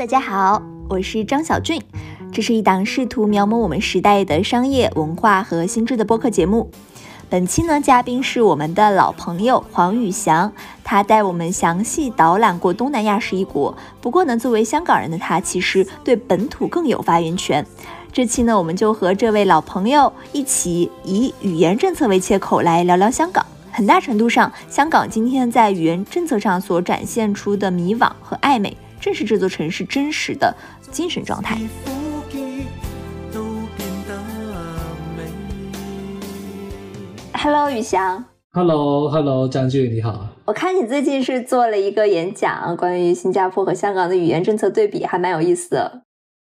大家好，我是张小俊，这是一档试图描摹我们时代的商业文化和心智的播客节目。本期呢，嘉宾是我们的老朋友黄宇翔，他带我们详细导览过东南亚十一国。不过呢，作为香港人的他，其实对本土更有发言权。这期呢，我们就和这位老朋友一起以语言政策为切口来聊聊香港。很大程度上，香港今天在语言政策上所展现出的迷惘和暧昧，正是这座城市真实的精神状态。Hello，雨翔。Hello，Hello，张俊，你好。我看你最近是做了一个演讲，关于新加坡和香港的语言政策对比，还蛮有意思的，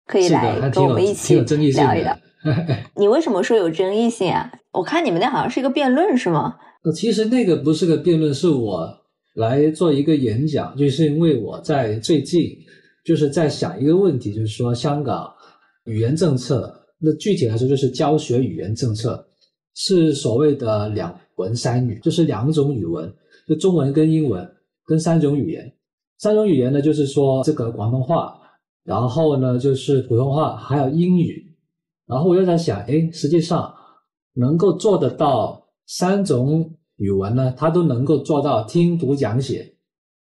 可以来跟我们一起聊一聊。你为什么说有争议性啊？我看你们那好像是一个辩论，是吗？呃，其实那个不是个辩论，是我来做一个演讲，就是因为我在最近就是在想一个问题，就是说香港语言政策，那具体来说就是教学语言政策。是所谓的两文三语，就是两种语文，就中文跟英文，跟三种语言。三种语言呢，就是说这个广东话，然后呢就是普通话，还有英语。然后我又在想，哎，实际上能够做得到三种语文呢，他都能够做到听读讲写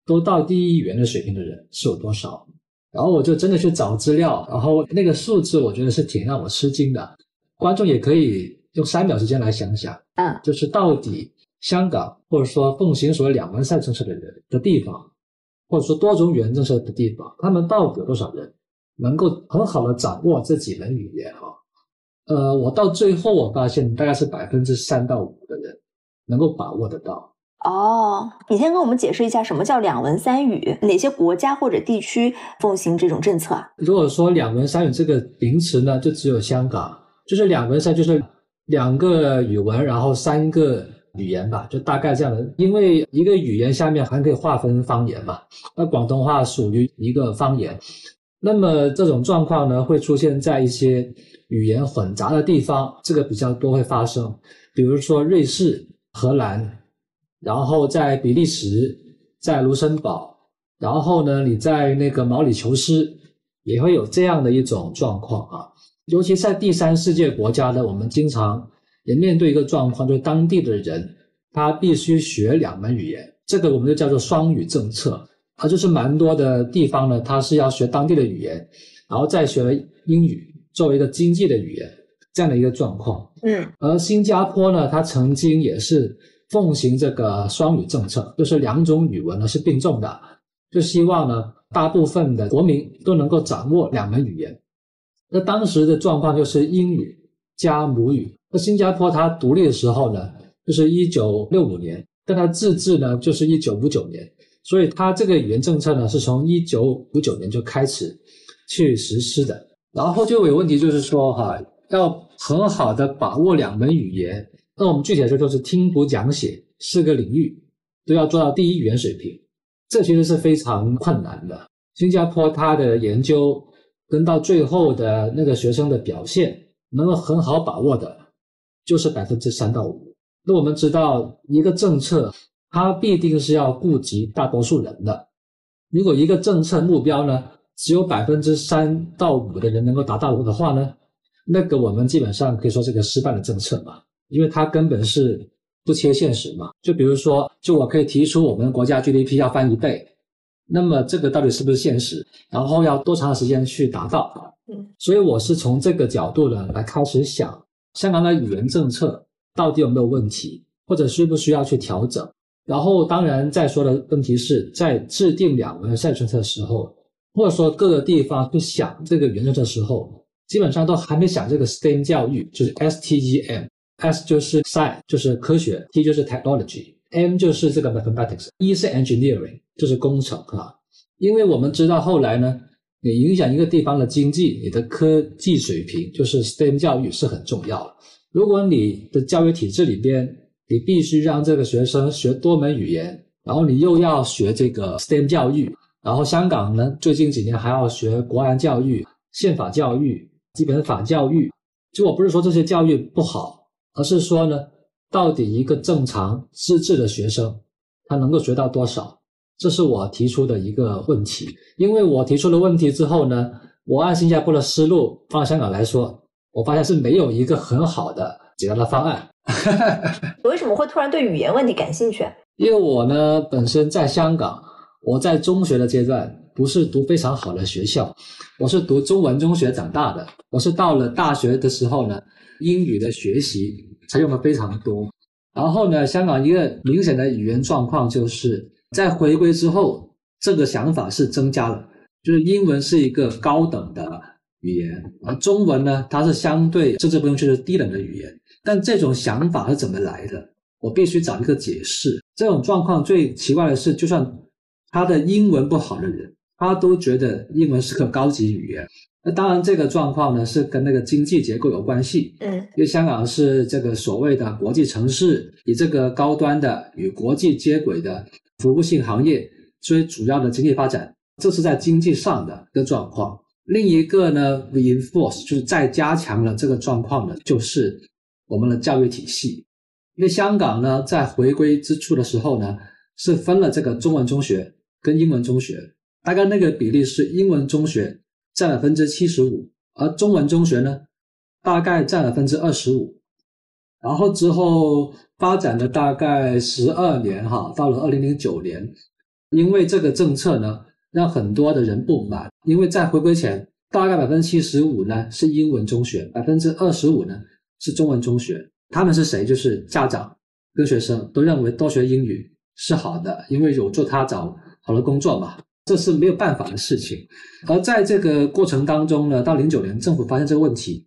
都到第一语言的水平的人是有多少？然后我就真的去找资料，然后那个数字我觉得是挺让我吃惊的。观众也可以。用三秒时间来想想，嗯，就是到底香港或者说奉行所谓两文三语政策的人的地方，或者说多种语言政策的地方，他们到底有多少人能够很好的掌握这几门语言？哈，呃，我到最后我发现大概是百分之三到五的人能够把握得到。哦，你先跟我们解释一下什么叫两文三语，哪些国家或者地区奉行这种政策啊？如果说两文三语这个名词呢，就只有香港，就是两文三就是。两个语文，然后三个语言吧，就大概这样的。因为一个语言下面还可以划分方言嘛，那广东话属于一个方言。那么这种状况呢，会出现在一些语言混杂的地方，这个比较多会发生。比如说瑞士、荷兰，然后在比利时、在卢森堡，然后呢，你在那个毛里求斯也会有这样的一种状况啊。尤其在第三世界国家呢，我们经常也面对一个状况，就是当地的人他必须学两门语言，这个我们就叫做双语政策。它，就是蛮多的地方呢，他是要学当地的语言，然后再学英语作为一个经济的语言，这样的一个状况。嗯，而新加坡呢，它曾经也是奉行这个双语政策，就是两种语文呢是并重的，就希望呢大部分的国民都能够掌握两门语言。那当时的状况就是英语加母语。那新加坡它独立的时候呢，就是一九六五年，但它自治呢就是一九五九年，所以它这个语言政策呢是从一九五九年就开始去实施的。然后就有问题，就是说哈，要很好的把握两门语言，那我们具体来说就是听读讲写四个领域都要做到第一语言水平，这其实是非常困难的。新加坡它的研究。跟到最后的那个学生的表现能够很好把握的，就是百分之三到五。那我们知道，一个政策它必定是要顾及大多数人的。如果一个政策目标呢，只有百分之三到五的人能够达到的话呢，那个我们基本上可以说是个失败的政策嘛，因为它根本是不切现实嘛。就比如说，就我可以提出我们国家 GDP 要翻一倍。那么这个到底是不是现实？然后要多长时间去达到？嗯，所以我是从这个角度呢来开始想，香港的语言政策到底有没有问题，或者需不需要去调整？然后当然再说的问题是在制定两文三语政策的时候，或者说各个地方去想这个原则的时候，基本上都还没想这个 STEM 教育，就是 S T E M，S 就是 Science，就是科学，T 就是 Technology，M 就是这个 Mathematics，E 是 Engineering。就是工程啊，因为我们知道后来呢，你影响一个地方的经济，你的科技水平就是 STEM 教育是很重要的。如果你的教育体制里边，你必须让这个学生学多门语言，然后你又要学这个 STEM 教育，然后香港呢最近几年还要学国安教育、宪法教育、基本法教育。就我不是说这些教育不好，而是说呢，到底一个正常资质的学生他能够学到多少？这是我提出的一个问题。因为我提出了问题之后呢，我按新加坡的思路放到香港来说，我发现是没有一个很好的解答的方案。为什么会突然对语言问题感兴趣？因为我呢本身在香港，我在中学的阶段不是读非常好的学校，我是读中文中学长大的。我是到了大学的时候呢，英语的学习才用的非常多。然后呢，香港一个明显的语言状况就是在回归之后，这个想法是增加了，就是英文是一个高等的语言，而中文呢，它是相对甚至不用去的低等的语言。但这种想法是怎么来的？我必须找一个解释。这种状况最奇怪的是，就算他的英文不好的人，他都觉得英文是个高级语言。那当然，这个状况呢是跟那个经济结构有关系。嗯，因为香港是这个所谓的国际城市，以这个高端的与国际接轨的服务性行业最主要的经济发展，这是在经济上的一个状况。另一个呢，reinforce 就是再加强了这个状况呢，就是。我们的教育体系，因为香港呢，在回归之初的时候呢，是分了这个中文中学跟英文中学，大概那个比例是英文中学占了百分之七十五，而中文中学呢，大概占了百分之二十五。然后之后发展了大概十二年哈，到了二零零九年，因为这个政策呢，让很多的人不满，因为在回归前，大概百分之七十五呢是英文中学，百分之二十五呢。是中文中学，他们是谁？就是家长跟学生都认为多学英语是好的，因为有助他找好的工作嘛。这是没有办法的事情。而在这个过程当中呢，到零九年政府发现这个问题，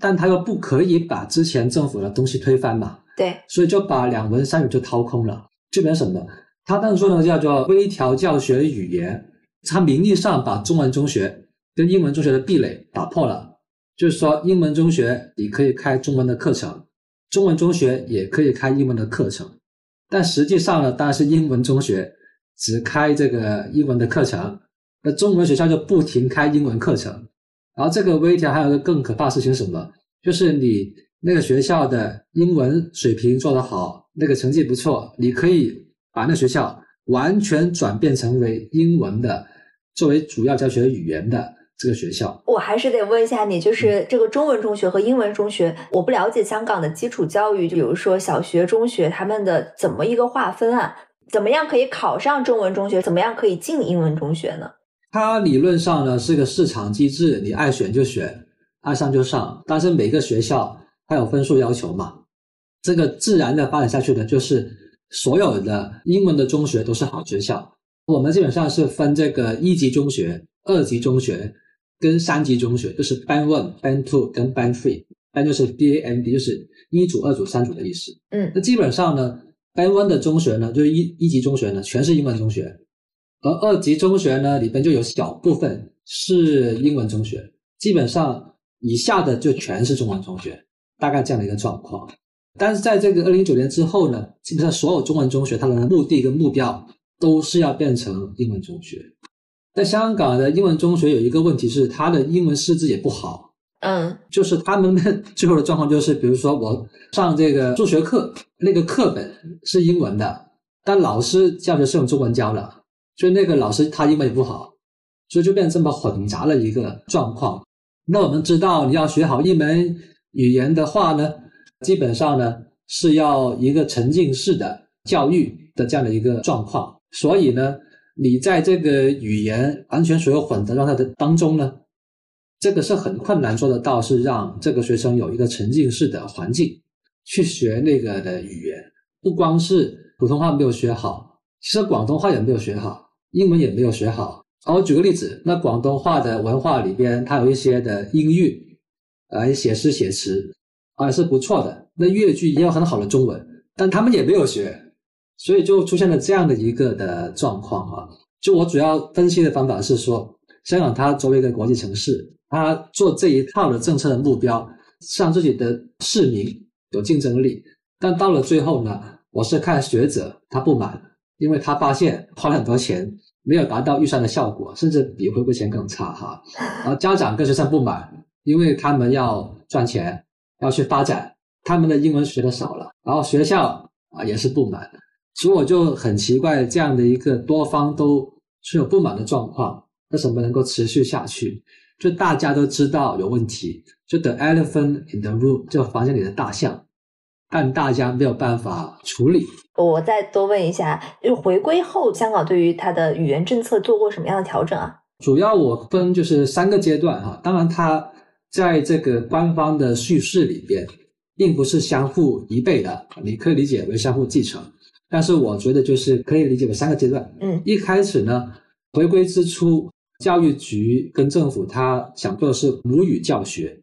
但他又不可以把之前政府的东西推翻嘛。对，所以就把两文三语就掏空了，就变成什么？他当时说呢，叫做微调教学语言，他名义上把中文中学跟英文中学的壁垒打破了。就是说，英文中学你可以开中文的课程，中文中学也可以开英文的课程，但实际上呢，当然是英文中学只开这个英文的课程，那中文学校就不停开英文课程。然后这个微调还有个更可怕的事情什么？就是你那个学校的英文水平做得好，那个成绩不错，你可以把那学校完全转变成为英文的作为主要教学语言的。这个学校，我还是得问一下你，就是这个中文中学和英文中学，我不了解香港的基础教育，就比如说小学、中学他们的怎么一个划分啊？怎么样可以考上中文中学？怎么样可以进英文中学呢？它理论上呢是个市场机制，你爱选就选，爱上就上。但是每个学校它有分数要求嘛，这个自然的发展下去的，就是所有的英文的中学都是好学校。我们基本上是分这个一级中学、二级中学。跟三级中学就是 Band One、Band Two 跟 Band Three，Band 就是 B A N D，就是一组、二组、三组的意思。嗯，那基本上呢，Band One 的中学呢，就是一一级中学呢，全是英文中学，而二级中学呢里边就有小部分是英文中学，基本上以下的就全是中文中学，大概这样的一个状况。但是在这个二零一九年之后呢，基本上所有中文中学它的目的跟目标都是要变成英文中学。在香港的英文中学有一个问题是，它的英文师资也不好。嗯，就是他们的最后的状况就是，比如说我上这个数学课，那个课本是英文的，但老师教的是用中文教的，所以那个老师他英文也不好，所以就变成这么混杂的一个状况。那我们知道，你要学好一门语言的话呢，基本上呢是要一个沉浸式的教育的这样的一个状况，所以呢。你在这个语言完全所有混合状态的当中呢，这个是很困难做得到，是让这个学生有一个沉浸式的环境去学那个的语言。不光是普通话没有学好，其实广东话也没有学好，英文也没有学好。好我举个例子，那广东话的文化里边，它有一些的音韵，呃，写诗写词还是不错的。那粤剧也有很好的中文，但他们也没有学。所以就出现了这样的一个的状况啊！就我主要分析的方法是说，香港它作为一个国际城市，它做这一套的政策的目标，让自己的市民有竞争力。但到了最后呢，我是看学者他不满，因为他发现花了很多钱没有达到预算的效果，甚至比回归前更差哈。然后家长跟学生不满，因为他们要赚钱，要去发展，他们的英文学的少了。然后学校啊也是不满。所以我就很奇怪，这样的一个多方都是有不满的状况，为什么能够持续下去？就大家都知道有问题，就 the elephant in the room，就房间里的大象，但大家没有办法处理。我再多问一下，就回归后，香港对于它的语言政策做过什么样的调整啊？主要我分就是三个阶段哈，当然它在这个官方的叙事里边，并不是相互违背的，你可以理解为相互继承。但是我觉得就是可以理解为三个阶段。嗯，一开始呢，回归之初，教育局跟政府他想做的是母语教学，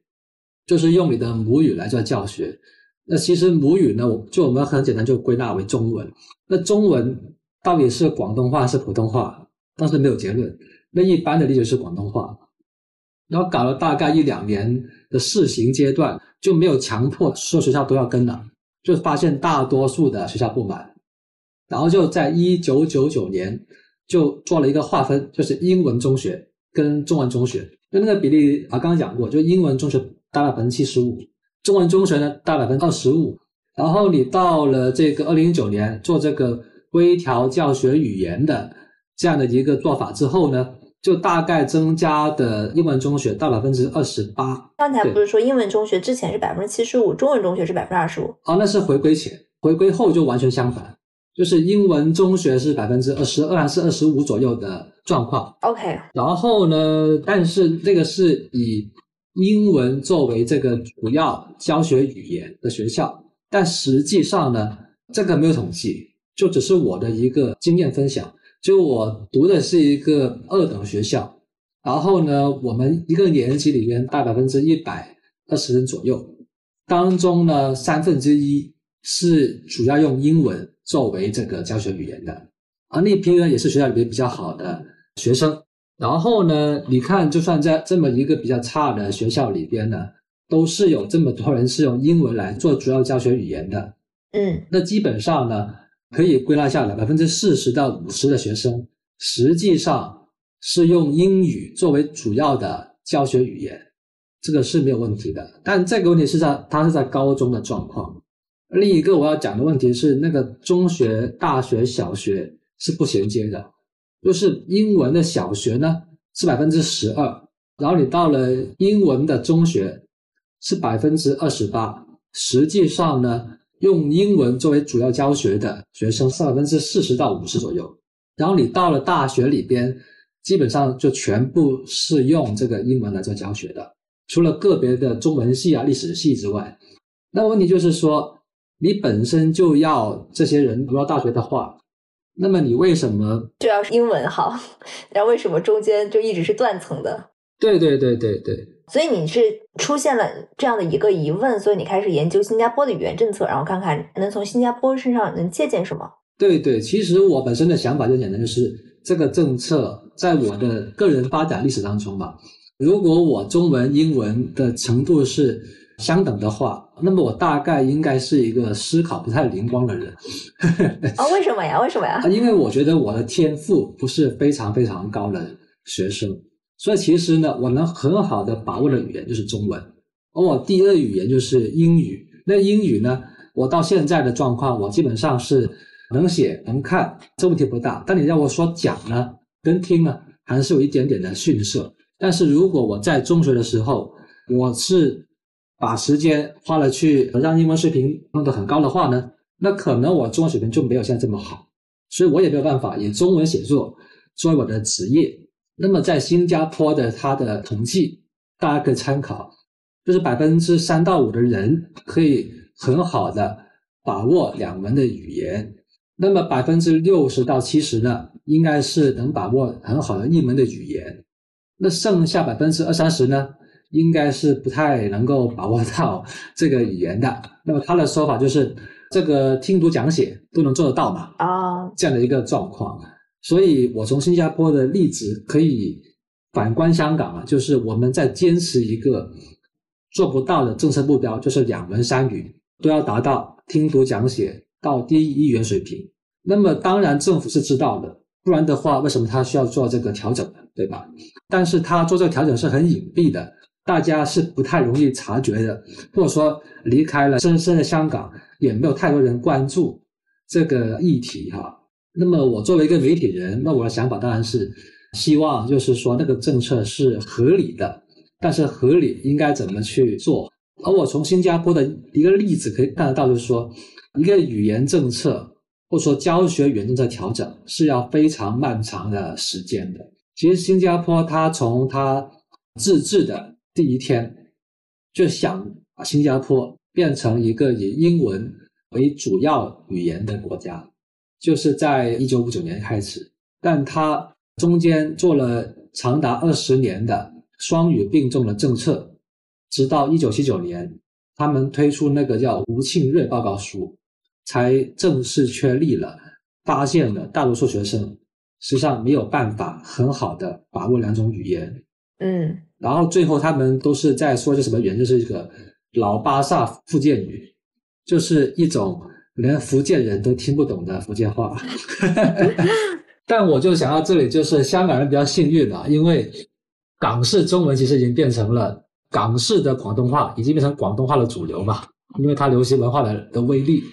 就是用你的母语来做教学。那其实母语呢，就我们很简单就归纳为中文。那中文到底是广东话是普通话？当时没有结论。那一般的理解是广东话。然后搞了大概一两年的试行阶段，就没有强迫所有学校都要跟了，就发现大多数的学校不满。然后就在一九九九年就做了一个划分，就是英文中学跟中文中学，就那个比例啊，刚刚讲过，就英文中学大概百分之七十五。中文中学呢，大百分之二十五，然后你到了这个二零一九年做这个微调教学语言的这样的一个做法之后呢，就大概增加的英文中学到百分之二十八。刚才不是说英文中学之前是百分之七十五，中文中学是百分之二十五？哦，那是回归前，回归后就完全相反，就是英文中学是百分之二十二还是二十五左右的状况。OK，然后呢，但是这个是以。英文作为这个主要教学语言的学校，但实际上呢，这个没有统计，就只是我的一个经验分享。就我读的是一个二等学校，然后呢，我们一个年级里面大百分之一百二十人左右，当中呢三分之一是主要用英文作为这个教学语言的，而那批呢也是学校里面比较好的学生。然后呢？你看，就算在这么一个比较差的学校里边呢，都是有这么多人是用英文来做主要教学语言的。嗯，那基本上呢，可以归纳下来，百分之四十到五十的学生实际上是用英语作为主要的教学语言，这个是没有问题的。但这个问题是在它是在高中的状况。另一个我要讲的问题是，那个中学、大学、小学是不衔接的。就是英文的小学呢是百分之十二，然后你到了英文的中学是百分之二十八。实际上呢，用英文作为主要教学的学生是百分之四十到五十左右。然后你到了大学里边，基本上就全部是用这个英文来做教学的，除了个别的中文系啊、历史系之外。那问题就是说，你本身就要这些人读到大学的话。那么你为什么就要英文好？然后为什么中间就一直是断层的？对对对对对。所以你是出现了这样的一个疑问，所以你开始研究新加坡的语言政策，然后看看能从新加坡身上能借鉴什么？对对，其实我本身的想法就简单，就是这个政策在我的个人发展历史当中吧，如果我中文、英文的程度是。相等的话，那么我大概应该是一个思考不太灵光的人。啊，为什么呀？为什么呀？因为我觉得我的天赋不是非常非常高的学生，所以其实呢，我能很好的把握的语言就是中文，而我第二语言就是英语。那英语呢，我到现在的状况，我基本上是能写能看，这问题不大。但你让我说讲呢，跟听呢，还是有一点点的逊色。但是如果我在中学的时候，我是。把时间花了去让英文水平弄得很高的话呢，那可能我中文水平就没有现在这么好，所以我也没有办法以中文写作作为我的职业。那么在新加坡的它的统计，大家可以参考，就是百分之三到五的人可以很好的把握两门的语言，那么百分之六十到七十呢，应该是能把握很好的一门的语言，那剩下百分之二三十呢？应该是不太能够把握到这个语言的。那么他的说法就是，这个听读讲写都能做得到嘛？啊，这样的一个状况。所以我从新加坡的例子可以反观香港啊，就是我们在坚持一个做不到的政策目标，就是两文三语都要达到听读讲写到第一语言水平。那么当然政府是知道的，不然的话为什么他需要做这个调整呢？对吧？但是他做这个调整是很隐蔽的。大家是不太容易察觉的，或者说离开了深深的香港，也没有太多人关注，这个议题哈。那么我作为一个媒体人，那我的想法当然是希望就是说那个政策是合理的，但是合理应该怎么去做？而我从新加坡的一个例子可以看得到，就是说一个语言政策或者说教学语言政策调整是要非常漫长的时间的。其实新加坡它从它自治的第一天就想把新加坡变成一个以英文为主要语言的国家。就是在一九五九年开始，但他中间做了长达二十年的双语并重的政策，直到一九七九年，他们推出那个叫吴庆瑞报告书，才正式确立了，发现了大多数学生实际上没有办法很好的把握两种语言，嗯，然后最后他们都是在说这什么语言，就是一个老巴萨福建语，就是一种。连福建人都听不懂的福建话，但我就想到这里，就是香港人比较幸运了，因为港式中文其实已经变成了港式的广东话，已经变成广东话的主流嘛，因为它流行文化的的威力，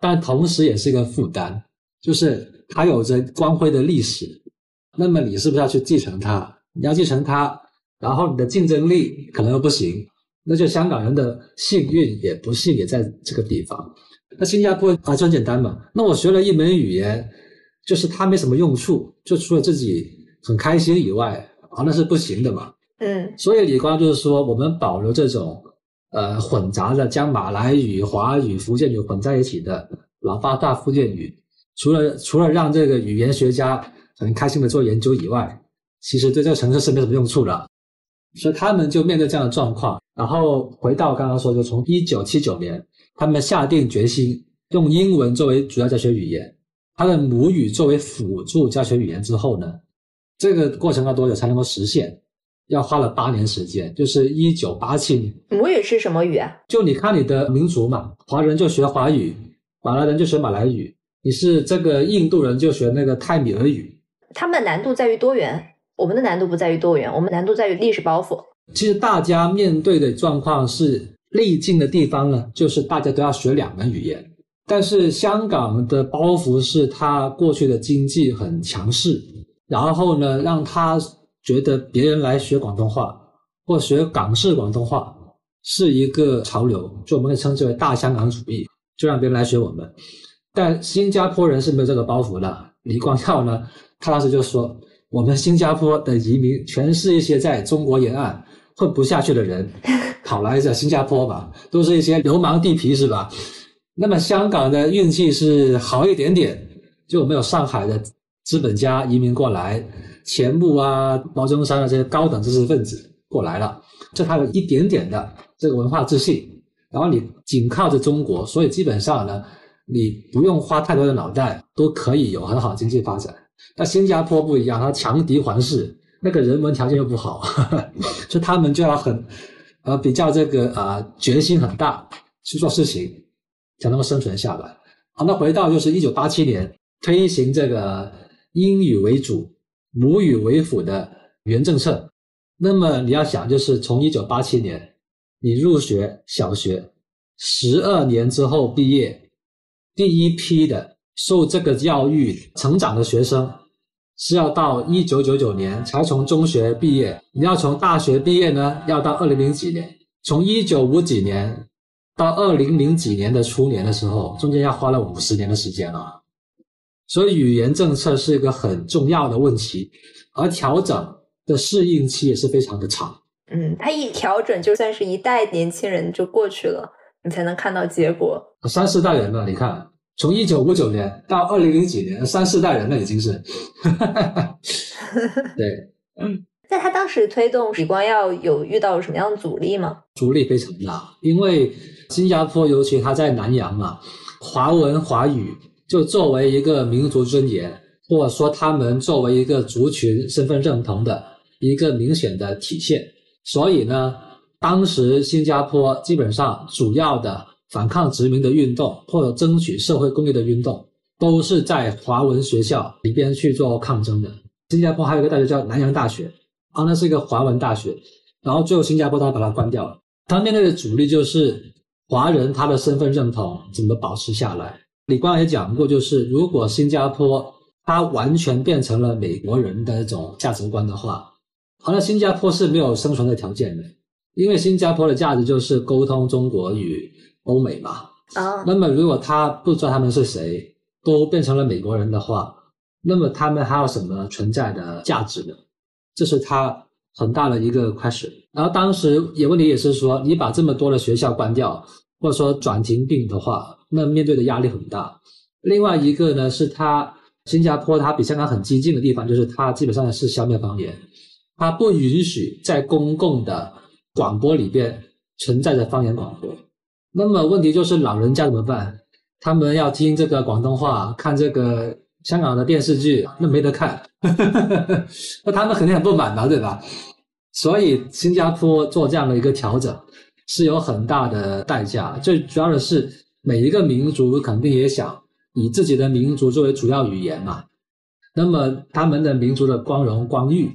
但同时也是一个负担，就是它有着光辉的历史，那么你是不是要去继承它？你要继承它，然后你的竞争力可能又不行，那就香港人的幸运也不幸也在这个地方。那新加坡啊，就很简单嘛。那我学了一门语言，就是它没什么用处，就除了自己很开心以外，啊，那是不行的嘛。嗯。所以李光就是说，我们保留这种呃混杂的，将马来语、华语、福建语混在一起的老八大福建语，除了除了让这个语言学家很开心的做研究以外，其实对这个城市是没什么用处的。所以他们就面对这样的状况，然后回到刚刚说，就从一九七九年。他们下定决心用英文作为主要教学语言，他的母语作为辅助教学语言之后呢，这个过程要多久才能够实现？要花了八年时间，就是一九八七年。母语是什么语啊？就你看你的民族嘛，华人就学华语，马来人就学马来语，你是这个印度人就学那个泰米尔语。他们难度在于多元，我们的难度不在于多元，我们难度在于历史包袱。其实大家面对的状况是。历境的地方呢，就是大家都要学两门语言。但是香港的包袱是他过去的经济很强势，然后呢，让他觉得别人来学广东话或学港式广东话是一个潮流，就我们可以称之为大香港主义，就让别人来学我们。但新加坡人是没有这个包袱的。李光耀呢，他当时就说，我们新加坡的移民全是一些在中国沿岸混不下去的人。跑来这新加坡吧，都是一些流氓地痞，是吧？那么香港的运气是好一点点，就没有上海的资本家移民过来，钱穆啊、毛中山啊这些高等知识分子过来了，这还有一点点的这个文化自信。然后你紧靠着中国，所以基本上呢，你不用花太多的脑袋，都可以有很好经济发展。但新加坡不一样，它强敌环视，那个人文条件又不好，就他们就要很。呃，比较这个啊，决心很大去做事情，才能够生存下来。好，那回到就是一九八七年推行这个英语为主、母语为辅的语言政策。那么你要想，就是从一九八七年你入学小学，十二年之后毕业，第一批的受这个教育成长的学生。是要到一九九九年才从中学毕业，你要从大学毕业呢，要到二零零几年。从一九五几年到二零零几年的初年的时候，中间要花了五十年的时间了。所以语言政策是一个很重要的问题，而调整的适应期也是非常的长。嗯，它一调整就算是一代年轻人就过去了，你才能看到结果。三四代人了，你看。从一九五九年到二零零几年，三四代人了已经是。对，嗯，在他当时推动李光耀有遇到什么样的阻力吗？阻力非常大，因为新加坡尤其他在南洋嘛，华文华语就作为一个民族尊严，或者说他们作为一个族群身份认同的一个明显的体现，所以呢，当时新加坡基本上主要的。反抗殖民的运动或者争取社会公益的运动，都是在华文学校里边去做抗争的。新加坡还有一个大学叫南洋大学，啊，那是一个华文大学。然后最后新加坡他把它关掉了。他面对的阻力就是华人他的身份认同怎么保持下来？李光耀也讲过，就是如果新加坡它完全变成了美国人的那种价值观的话，好，那新加坡是没有生存的条件的，因为新加坡的价值就是沟通中国与欧美嘛。啊，那么如果他不知道他们是谁，都变成了美国人的话，那么他们还有什么存在的价值呢？这是他很大的一个 question。然后当时也问题也是说，你把这么多的学校关掉，或者说转停并的话，那面对的压力很大。另外一个呢，是他新加坡它比香港很激进的地方，就是它基本上是消灭方言，它不允许在公共的广播里边存在着方言广播。那么问题就是老人家怎么办？他们要听这个广东话，看这个香港的电视剧，那没得看，那他们肯定很不满的，对吧？所以新加坡做这样的一个调整是有很大的代价。最主要的是每一个民族肯定也想以自己的民族作为主要语言嘛，那么他们的民族的光荣光誉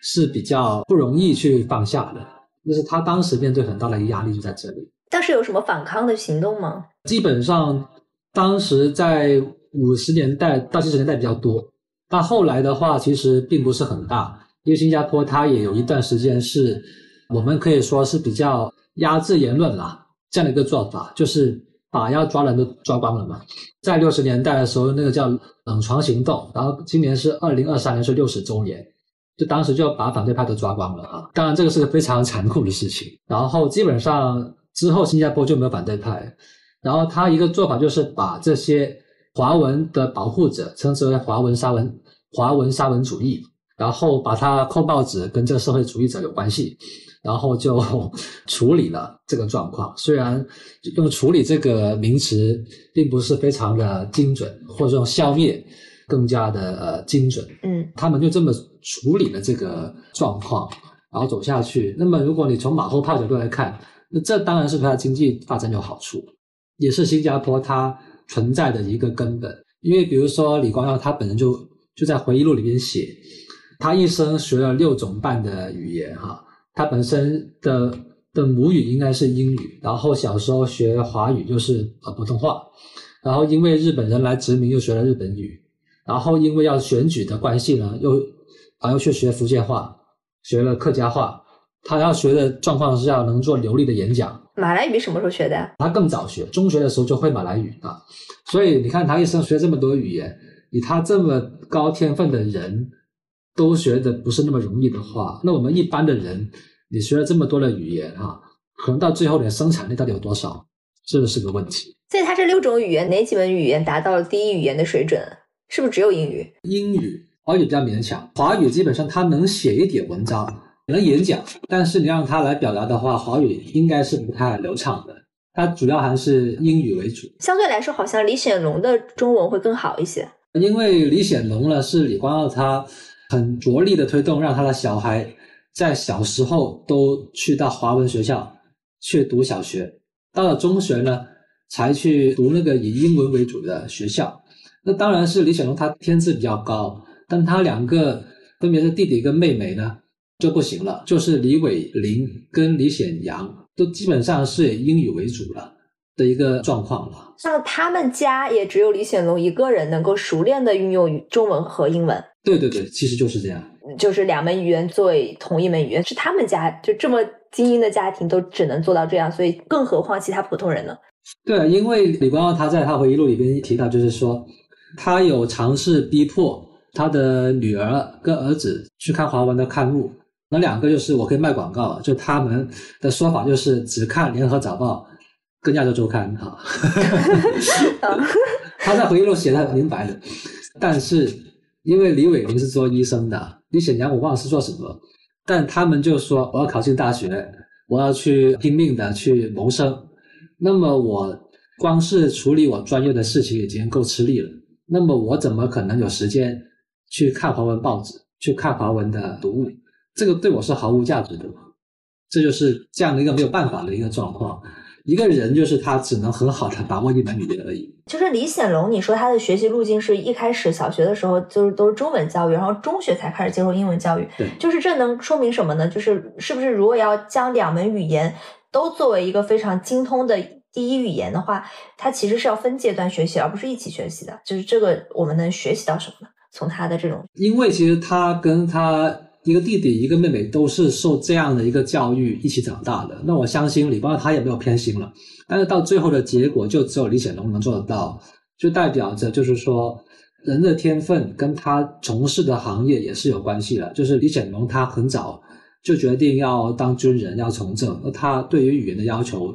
是比较不容易去放下的，就是他当时面对很大的一个压力就在这里。当时有什么反抗的行动吗？基本上，当时在五十年代到七十年代比较多，但后来的话其实并不是很大，因为新加坡它也有一段时间是我们可以说是比较压制言论啦这样的一个做法，就是把要抓人都抓光了嘛。在六十年代的时候，那个叫冷床行动，然后今年是二零二三年是六十周年，就当时就把反对派都抓光了啊。当然这个是个非常残酷的事情，然后基本上。之后，新加坡就没有反对派。然后他一个做法就是把这些华文的保护者称之为华文沙文、华文沙文主义，然后把他扣报纸跟这个社会主义者有关系，然后就 处理了这个状况。虽然用处理这个名词并不是非常的精准，或者用消灭更加的呃精准。嗯，他们就这么处理了这个状况，然后走下去。那么，如果你从马后炮角度来看，那这当然是对它经济发展有好处，也是新加坡它存在的一个根本。因为比如说李光耀他本人就就在回忆录里面写，他一生学了六种半的语言哈，他本身的的母语应该是英语，然后小时候学华语就是呃普通话，然后因为日本人来殖民又学了日本语，然后因为要选举的关系呢，又啊又去学福建话，学了客家话。他要学的状况是要能做流利的演讲。马来语什么时候学的？他更早学，中学的时候就会马来语啊。所以你看，他一生学这么多语言，以他这么高天分的人，都学的不是那么容易的话，那我们一般的人，你学了这么多的语言哈，可能到最后你的生产力到底有多少，这个是个问题。所以他这六种语言，哪几门语言达到了第一语言的水准？是不是只有英语？英语、华语比较勉强，华语基本上他能写一点文章。能演讲，但是你让他来表达的话，华语应该是不太流畅的。他主要还是英语为主。相对来说，好像李显龙的中文会更好一些。因为李显龙呢，是李光耀他很着力的推动，让他的小孩在小时候都去到华文学校去读小学，到了中学呢，才去读那个以英文为主的学校。那当然是李显龙他天资比较高，但他两个分别是弟弟跟妹妹呢。就不行了，就是李伟林跟李显阳都基本上是以英语为主了的一个状况了。像他们家也只有李显龙一个人能够熟练的运用中文和英文。对对对，其实就是这样，就是两门语言作为同一门语言，是他们家就这么精英的家庭都只能做到这样，所以更何况其他普通人呢？对，因为李光耀他在他回忆录里边提到，就是说他有尝试逼迫他的女儿跟儿子去看华文的刊物。那两个就是我可以卖广告，就他们的说法就是只看《联合早报》跟《亚洲周刊》哈。他在回忆录写的很明白的，但是因为李伟林是做医生的，李显阳我忘了是做什么，但他们就说我要考进大学，我要去拼命的去谋生，那么我光是处理我专业的事情已经够吃力了，那么我怎么可能有时间去看华文报纸，去看华文的读物？这个对我是毫无价值的，这就是这样的一个没有办法的一个状况。一个人就是他只能很好的把握一门语言而已。就是李显龙，你说他的学习路径是一开始小学的时候就是都是中文教育，然后中学才开始接受英文教育。对，就是这能说明什么呢？就是是不是如果要将两门语言都作为一个非常精通的第一语言的话，它其实是要分阶段学习，而不是一起学习的。就是这个，我们能学习到什么呢？从他的这种，因为其实他跟他一个弟弟一个妹妹都是受这样的一个教育一起长大的。那我相信李光他也没有偏心了，但是到最后的结果就只有李显龙能做得到，就代表着就是说人的天分跟他从事的行业也是有关系的。就是李显龙他很早就决定要当军人，要从政，那他对于语言的要求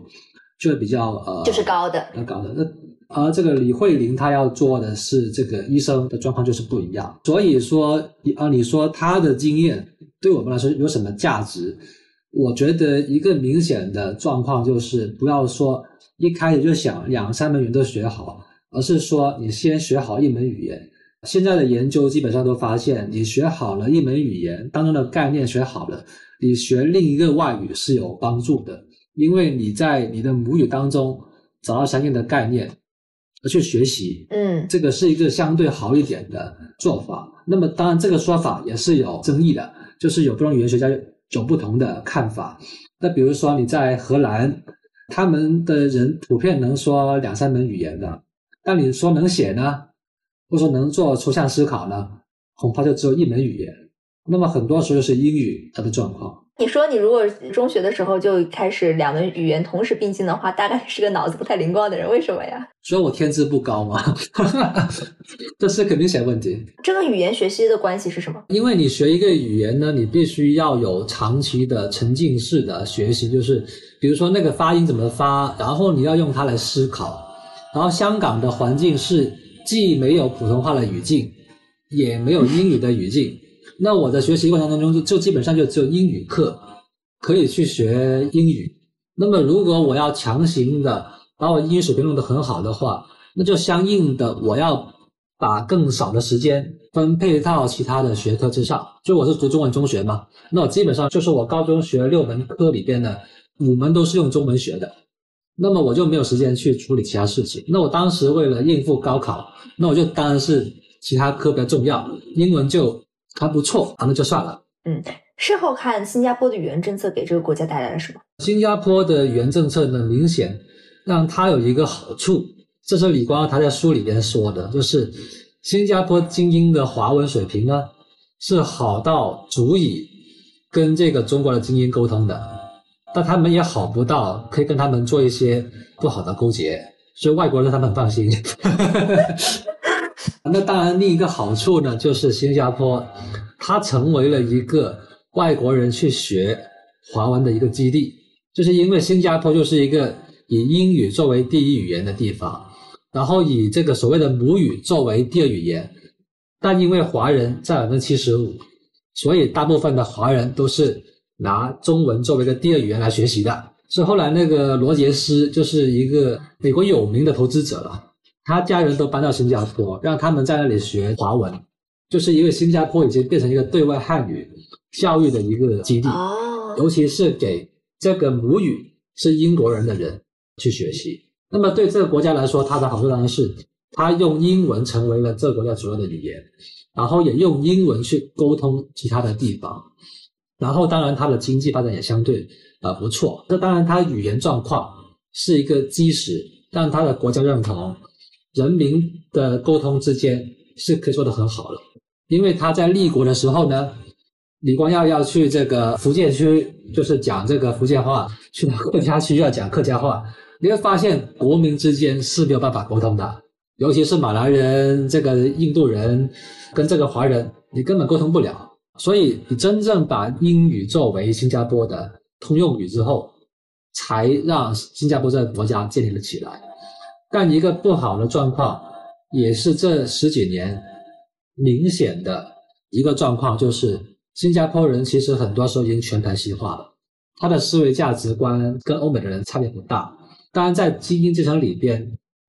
就比较呃就是高的，要高的那。而这个李慧玲，她要做的是这个医生的状况就是不一样。所以说，啊，你说她的经验对我们来说有什么价值？我觉得一个明显的状况就是，不要说一开始就想两三门语言都学好，而是说你先学好一门语言。现在的研究基本上都发现，你学好了一门语言当中的概念学好了，你学另一个外语是有帮助的，因为你在你的母语当中找到相应的概念。而去学习，嗯，这个是一个相对好一点的做法。那么，当然这个说法也是有争议的，就是有不同语言学家有不同的看法。那比如说你在荷兰，他们的人普遍能说两三门语言的，但你说能写呢，或者说能做抽象思考呢，恐怕就只有一门语言。那么很多时候是英语它的状况。你说你如果中学的时候就开始两门语言同时并进的话，大概是个脑子不太灵光的人。为什么呀？所以我天资不高嘛，这是个明显问题。这个语言学习的关系是什么？因为你学一个语言呢，你必须要有长期的沉浸式的学习，就是比如说那个发音怎么发，然后你要用它来思考。然后香港的环境是既没有普通话的语境，也没有英语的语境。那我的学习过程当中就就基本上就只有英语课可以去学英语。那么如果我要强行的把我英语水平弄得很好的话，那就相应的我要把更少的时间分配到其他的学科之上。就我是读中文中学嘛，那我基本上就是我高中学六门课里边呢，五门都是用中文学的，那么我就没有时间去处理其他事情。那我当时为了应付高考，那我就当然是其他科比较重要，英文就。还不错，啊那就算了。嗯，事后看新加坡的语言政策给这个国家带来了什么？新加坡的语言政策呢，明显让它有一个好处，这是李光他在书里边说的，就是新加坡精英的华文水平呢是好到足以跟这个中国的精英沟通的，但他们也好不到可以跟他们做一些不好的勾结，所以外国人他们很放心。那当然，另一个好处呢，就是新加坡，它成为了一个外国人去学华文的一个基地，就是因为新加坡就是一个以英语作为第一语言的地方，然后以这个所谓的母语作为第二语言，但因为华人占百分之七十五，所以大部分的华人都是拿中文作为一个第二语言来学习的。所以后来那个罗杰斯就是一个美国有名的投资者了。他家人都搬到新加坡，让他们在那里学华文，就是因为新加坡已经变成一个对外汉语教育的一个基地，尤其是给这个母语是英国人的人去学习。那么对这个国家来说，它的好处当然是，它用英文成为了这个国家主要的语言，然后也用英文去沟通其他的地方，然后当然它的经济发展也相对呃不错。这当然它语言状况是一个基石，但它的国家认同。人民的沟通之间是可以做得很好的，因为他在立国的时候呢，李光耀要去这个福建区，就是讲这个福建话；去客家区要讲客家话。你会发现国民之间是没有办法沟通的，尤其是马来人、这个印度人跟这个华人，你根本沟通不了。所以你真正把英语作为新加坡的通用语之后，才让新加坡这个国家建立了起来。但一个不好的状况，也是这十几年明显的一个状况，就是新加坡人其实很多时候已经全盘西化了，他的思维价值观跟欧美的人差别不大。当然，在精英阶层里边，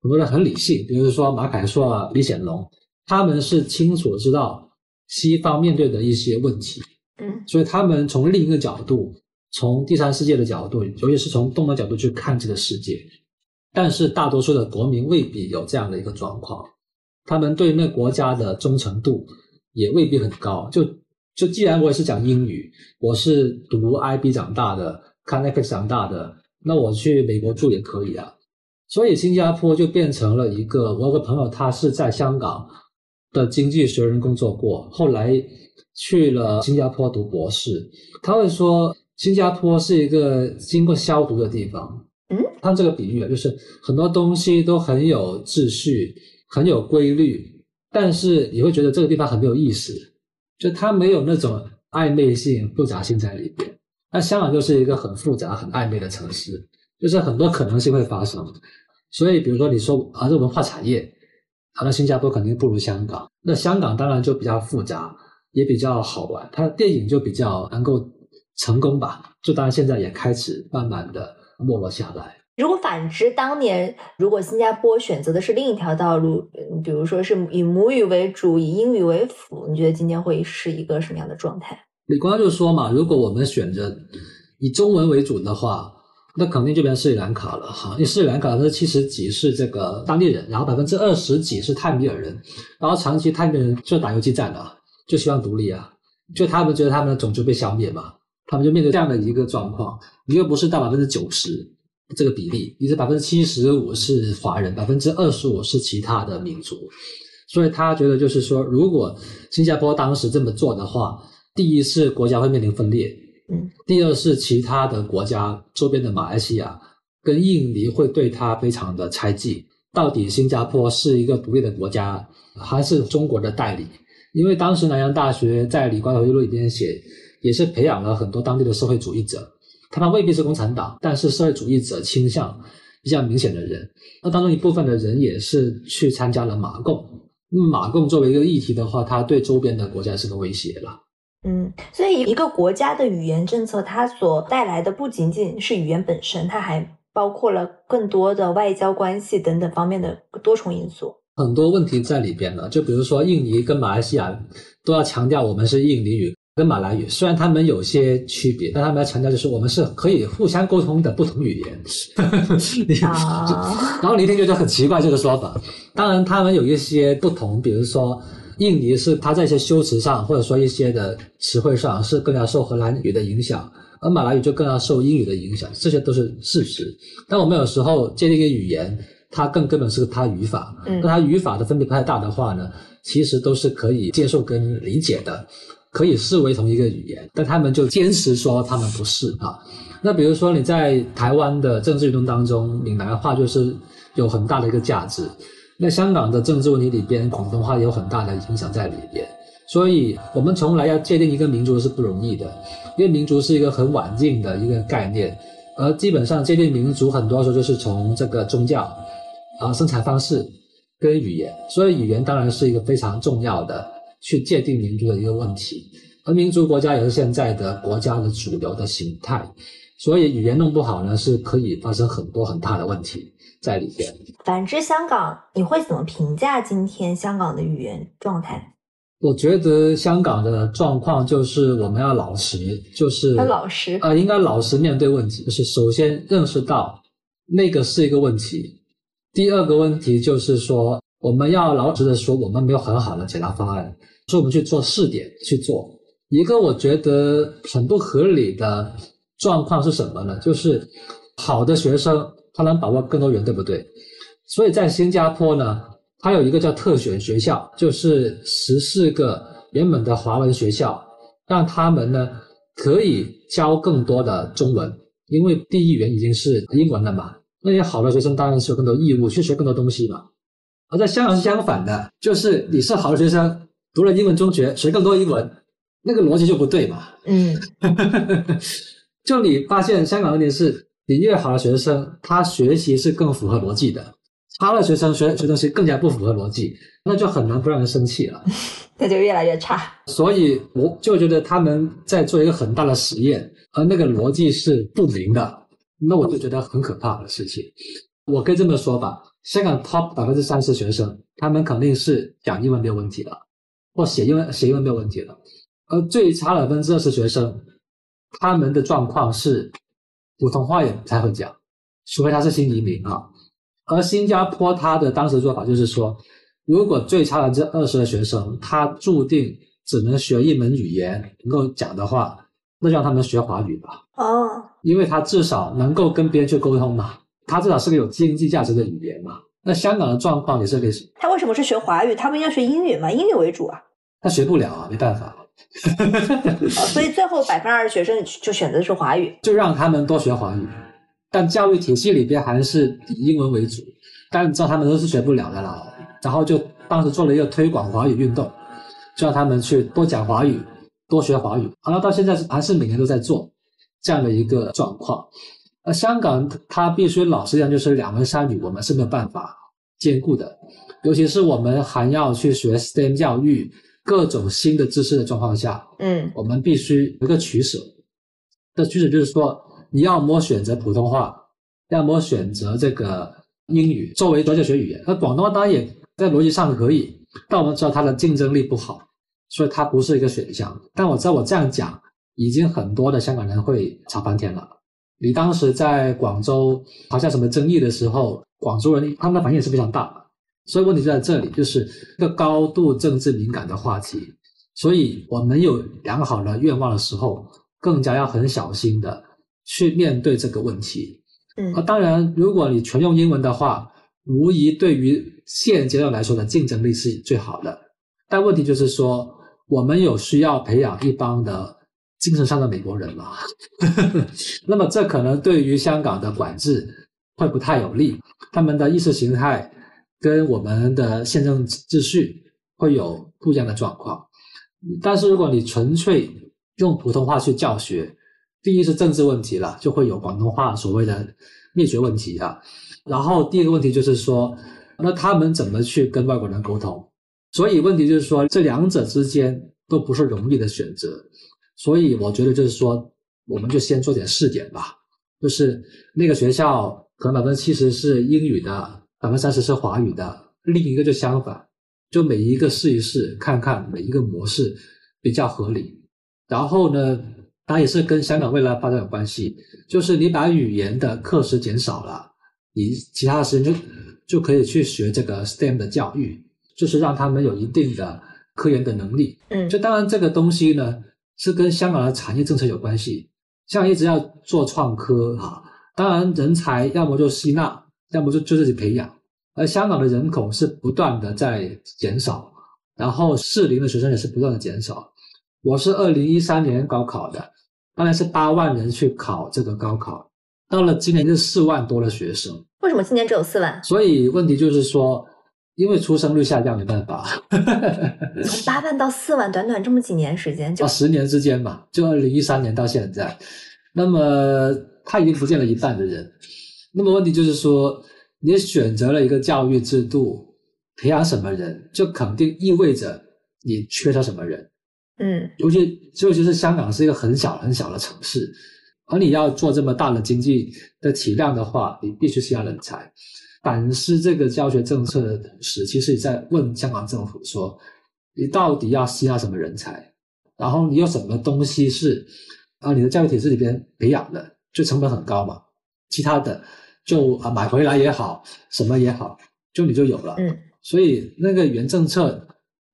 很多人很理性，比如说马凯硕啊、李显龙，他们是清楚知道西方面对的一些问题，嗯，所以他们从另一个角度，从第三世界的角度，尤其是从东方角度去看这个世界。但是大多数的国民未必有这样的一个状况，他们对那国家的忠诚度也未必很高。就就既然我也是讲英语，我是读 IB 长大的，看 Netflix 长大的，那我去美国住也可以啊。所以新加坡就变成了一个，我有个朋友他是在香港的经济学人工作过，后来去了新加坡读博士，他会说新加坡是一个经过消毒的地方。嗯，他这个比喻啊，就是很多东西都很有秩序，很有规律，但是你会觉得这个地方很没有意思，就它没有那种暧昧性、复杂性在里边。那香港就是一个很复杂、很暧昧的城市，就是很多可能性会发生。所以，比如说你说啊，这文化产业，啊，那新加坡肯定不如香港。那香港当然就比较复杂，也比较好玩，它的电影就比较能够成功吧。就当然现在也开始慢慢的。没落下来。如果反之，当年如果新加坡选择的是另一条道路，比如说是以母语为主，以英语为辅，你觉得今天会是一个什么样的状态？李光就说嘛，如果我们选择以中文为主的话，那肯定就变成斯里兰卡了哈。因为斯里兰卡这七十几是这个当地人，然后百分之二十几是泰米尔人，然后长期泰米尔人就打游击战的，就希望独立啊，就他们觉得他们的种族被消灭嘛。他们就面对这样的一个状况，你又不是到百分之九十这个比例，你是百分之七十五是华人，百分之二十五是其他的民族，所以他觉得就是说，如果新加坡当时这么做的话，第一是国家会面临分裂，嗯，第二是其他的国家周边的马来西亚跟印尼会对他非常的猜忌，到底新加坡是一个独立的国家还是中国的代理？因为当时南洋大学在李光头一路里边写。也是培养了很多当地的社会主义者，他们未必是共产党，但是社会主义者倾向比较明显的人。那当中一部分的人也是去参加了马共。马共作为一个议题的话，它对周边的国家是个威胁了。嗯，所以一个国家的语言政策，它所带来的不仅仅是语言本身，它还包括了更多的外交关系等等方面的多重因素。很多问题在里边呢，就比如说印尼跟马来西亚都要强调我们是印尼语。跟马来语虽然他们有些区别，但他们要强调就是我们是可以互相沟通的不同语言。然后你一听觉得很奇怪这个说法。当然，他们有一些不同，比如说印尼是它在一些修辞上，或者说一些的词汇上是更加受荷兰语的影响，而马来语就更加受英语的影响，这些都是事实。但我们有时候建立一个语言，它更根本是它语法，嗯，那它语法的分别不太大的话呢，其实都是可以接受跟理解的。可以视为同一个语言，但他们就坚持说他们不是啊。那比如说你在台湾的政治运动当中，闽南话就是有很大的一个价值。那香港的政治问题里边，广东话也有很大的影响在里边。所以我们从来要界定一个民族是不容易的，因为民族是一个很晚近的一个概念，而基本上界定民族很多时候就是从这个宗教啊、生产方式跟语言，所以语言当然是一个非常重要的。去界定民族的一个问题，而民族国家也是现在的国家的主流的形态，所以语言弄不好呢，是可以发生很多很大的问题在里边。反之，香港你会怎么评价今天香港的语言状态？我觉得香港的状况就是我们要老实，就是要老实啊，应该老实面对问题。就是首先认识到那个是一个问题，第二个问题就是说。我们要老实的说，我们没有很好的解答方案，所以我们去做试点去做。一个我觉得很不合理的状况是什么呢？就是好的学生他能把握更多元，对不对？所以在新加坡呢，它有一个叫特选学校，就是十四个原本的华文学校，让他们呢可以教更多的中文，因为第一语言已经是英文了嘛。那些好的学生当然是有更多义务去学更多东西嘛。而在香港是相反的，就是你是好的学生，读了英文中学，学更多英文，那个逻辑就不对嘛。嗯，就你发现香港问题是，你越好的学生，他学习是更符合逻辑的；差的学生学学东西更加不符合逻辑，那就很难不让人生气了。那就越来越差。所以我就觉得他们在做一个很大的实验，而那个逻辑是不灵的，那我就觉得很可怕的事情。我可以这么说吧。香港 top 百分之三十学生，他们肯定是讲英文没有问题的，或写英文写英文没有问题的。而最差的百分之二十学生，他们的状况是普通话也不太会讲，除非他是新移民啊。而新加坡他的当时做法就是说，如果最差的这二十个学生，他注定只能学一门语言能够讲的话，那让他们学华语吧。哦，因为他至少能够跟别人去沟通嘛。他至少是个有经济价值的语言嘛。那香港的状况也是类似，他为什么是学华语？他不应该学英语吗？英语为主啊。他学不了啊，没办法。所以最后百分之二十学生就选择是华语，就让他们多学华语。但教育体系里边还是以英文为主，但你知道他们都是学不了的啦。然后就当时做了一个推广华语运动，就让他们去多讲华语，多学华语。然后到现在还是每年都在做这样的一个状况。而香港它必须老实讲，就是两文三语，我们是没有办法兼顾的。尤其是我们还要去学 STEM 教育，各种新的知识的状况下，嗯，我们必须有一个取舍。的取舍就是说。你要么选择普通话，要么选择这个英语作为专教学语言。那广东话当然也在逻辑上可以，但我们知道它的竞争力不好，所以它不是一个选项。但我知道我这样讲，已经很多的香港人会吵翻天了。你当时在广州好像什么争议的时候，广州人他们的反应也是非常大。所以问题就在这里，就是一个高度政治敏感的话题。所以我们有良好的愿望的时候，更加要很小心的。去面对这个问题，嗯，啊，当然，如果你全用英文的话，无疑对于现阶段来说的竞争力是最好的。但问题就是说，我们有需要培养一帮的精神上的美国人嘛？那么这可能对于香港的管制会不太有利，他们的意识形态跟我们的宪政秩序会有不一样的状况。但是如果你纯粹用普通话去教学，第一是政治问题了，就会有广东话所谓的灭绝问题啊。然后第二个问题就是说，那他们怎么去跟外国人沟通？所以问题就是说，这两者之间都不是容易的选择。所以我觉得就是说，我们就先做点试点吧。就是那个学校可能百分之七十是英语的，百分之三十是华语的，另一个就相反，就每一个试一试，看看每一个模式比较合理。然后呢？它也是跟香港未来发展有关系，就是你把语言的课时减少了，你其他的时间就就可以去学这个 STEM 的教育，就是让他们有一定的科研的能力。嗯，就当然这个东西呢是跟香港的产业政策有关系，香港一直要做创科哈，当然人才要么就吸纳，要么就就自己培养，而香港的人口是不断的在减少，然后适龄的学生也是不断的减少。我是二零一三年高考的。当然是八万人去考这个高考，到了今年是四万多的学生。为什么今年只有四万？所以问题就是说，因为出生率下降，没办法。从八万到四万，短短这么几年时间，就十年之间嘛，就二零一三年到现在，那么他已经不见了一半的人。那么问题就是说，你选择了一个教育制度，培养什么人，就肯定意味着你缺少什么人。嗯，尤其尤其是香港是一个很小很小的城市，而你要做这么大的经济的体量的话，你必须需要人才。反思这个教学政策的同时，其实你在问香港政府说，你到底要吸纳什么人才？然后你有什么东西是啊你的教育体制里边培养的，就成本很高嘛？其他的就啊买回来也好，什么也好，就你就有了。嗯，所以那个语言政策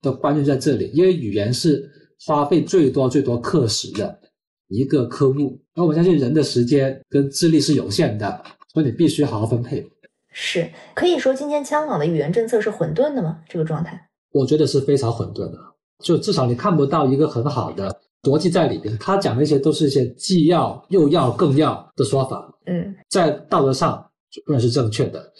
的关键在这里，因为语言是。花费最多最多课时的一个科目，那我相信人的时间跟智力是有限的，所以你必须好好分配。是可以说今天香港的语言政策是混沌的吗？这个状态，我觉得是非常混沌的，就至少你看不到一个很好的逻辑在里边。他讲的一些都是一些既要又要更要的说法，嗯，在道德上不然是正确的。